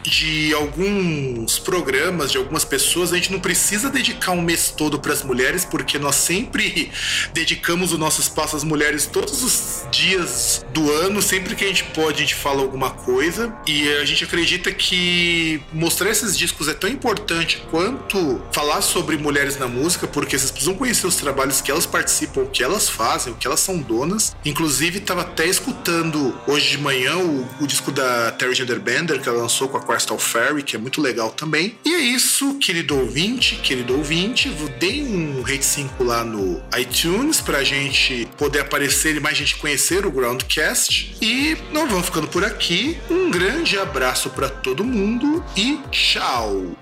de alguns programas, de algumas pessoas, a gente não precisa dedicar um mês todo para as mulheres, porque nós sempre dedicamos o nosso espaço às mulheres todos os dias do ano, sempre que a gente pode, a gente fala alguma coisa. E a gente acredita que mostrar esses discos é tão importante quanto falar sobre mulheres na música, porque vocês precisam conhecer os trabalhos que elas participam, o que elas fazem, o que elas são donas. Inclusive, estava até escutando hoje de manhã o, o disco da Terry Que ela lançou com a Crystal Fairy, que é muito legal também. E é isso, querido ouvinte, querido ouvinte. Dei um rate 5 lá no iTunes pra gente poder aparecer e mais gente conhecer o Groundcast. E nós vamos ficando por aqui. Um grande abraço para todo mundo e tchau!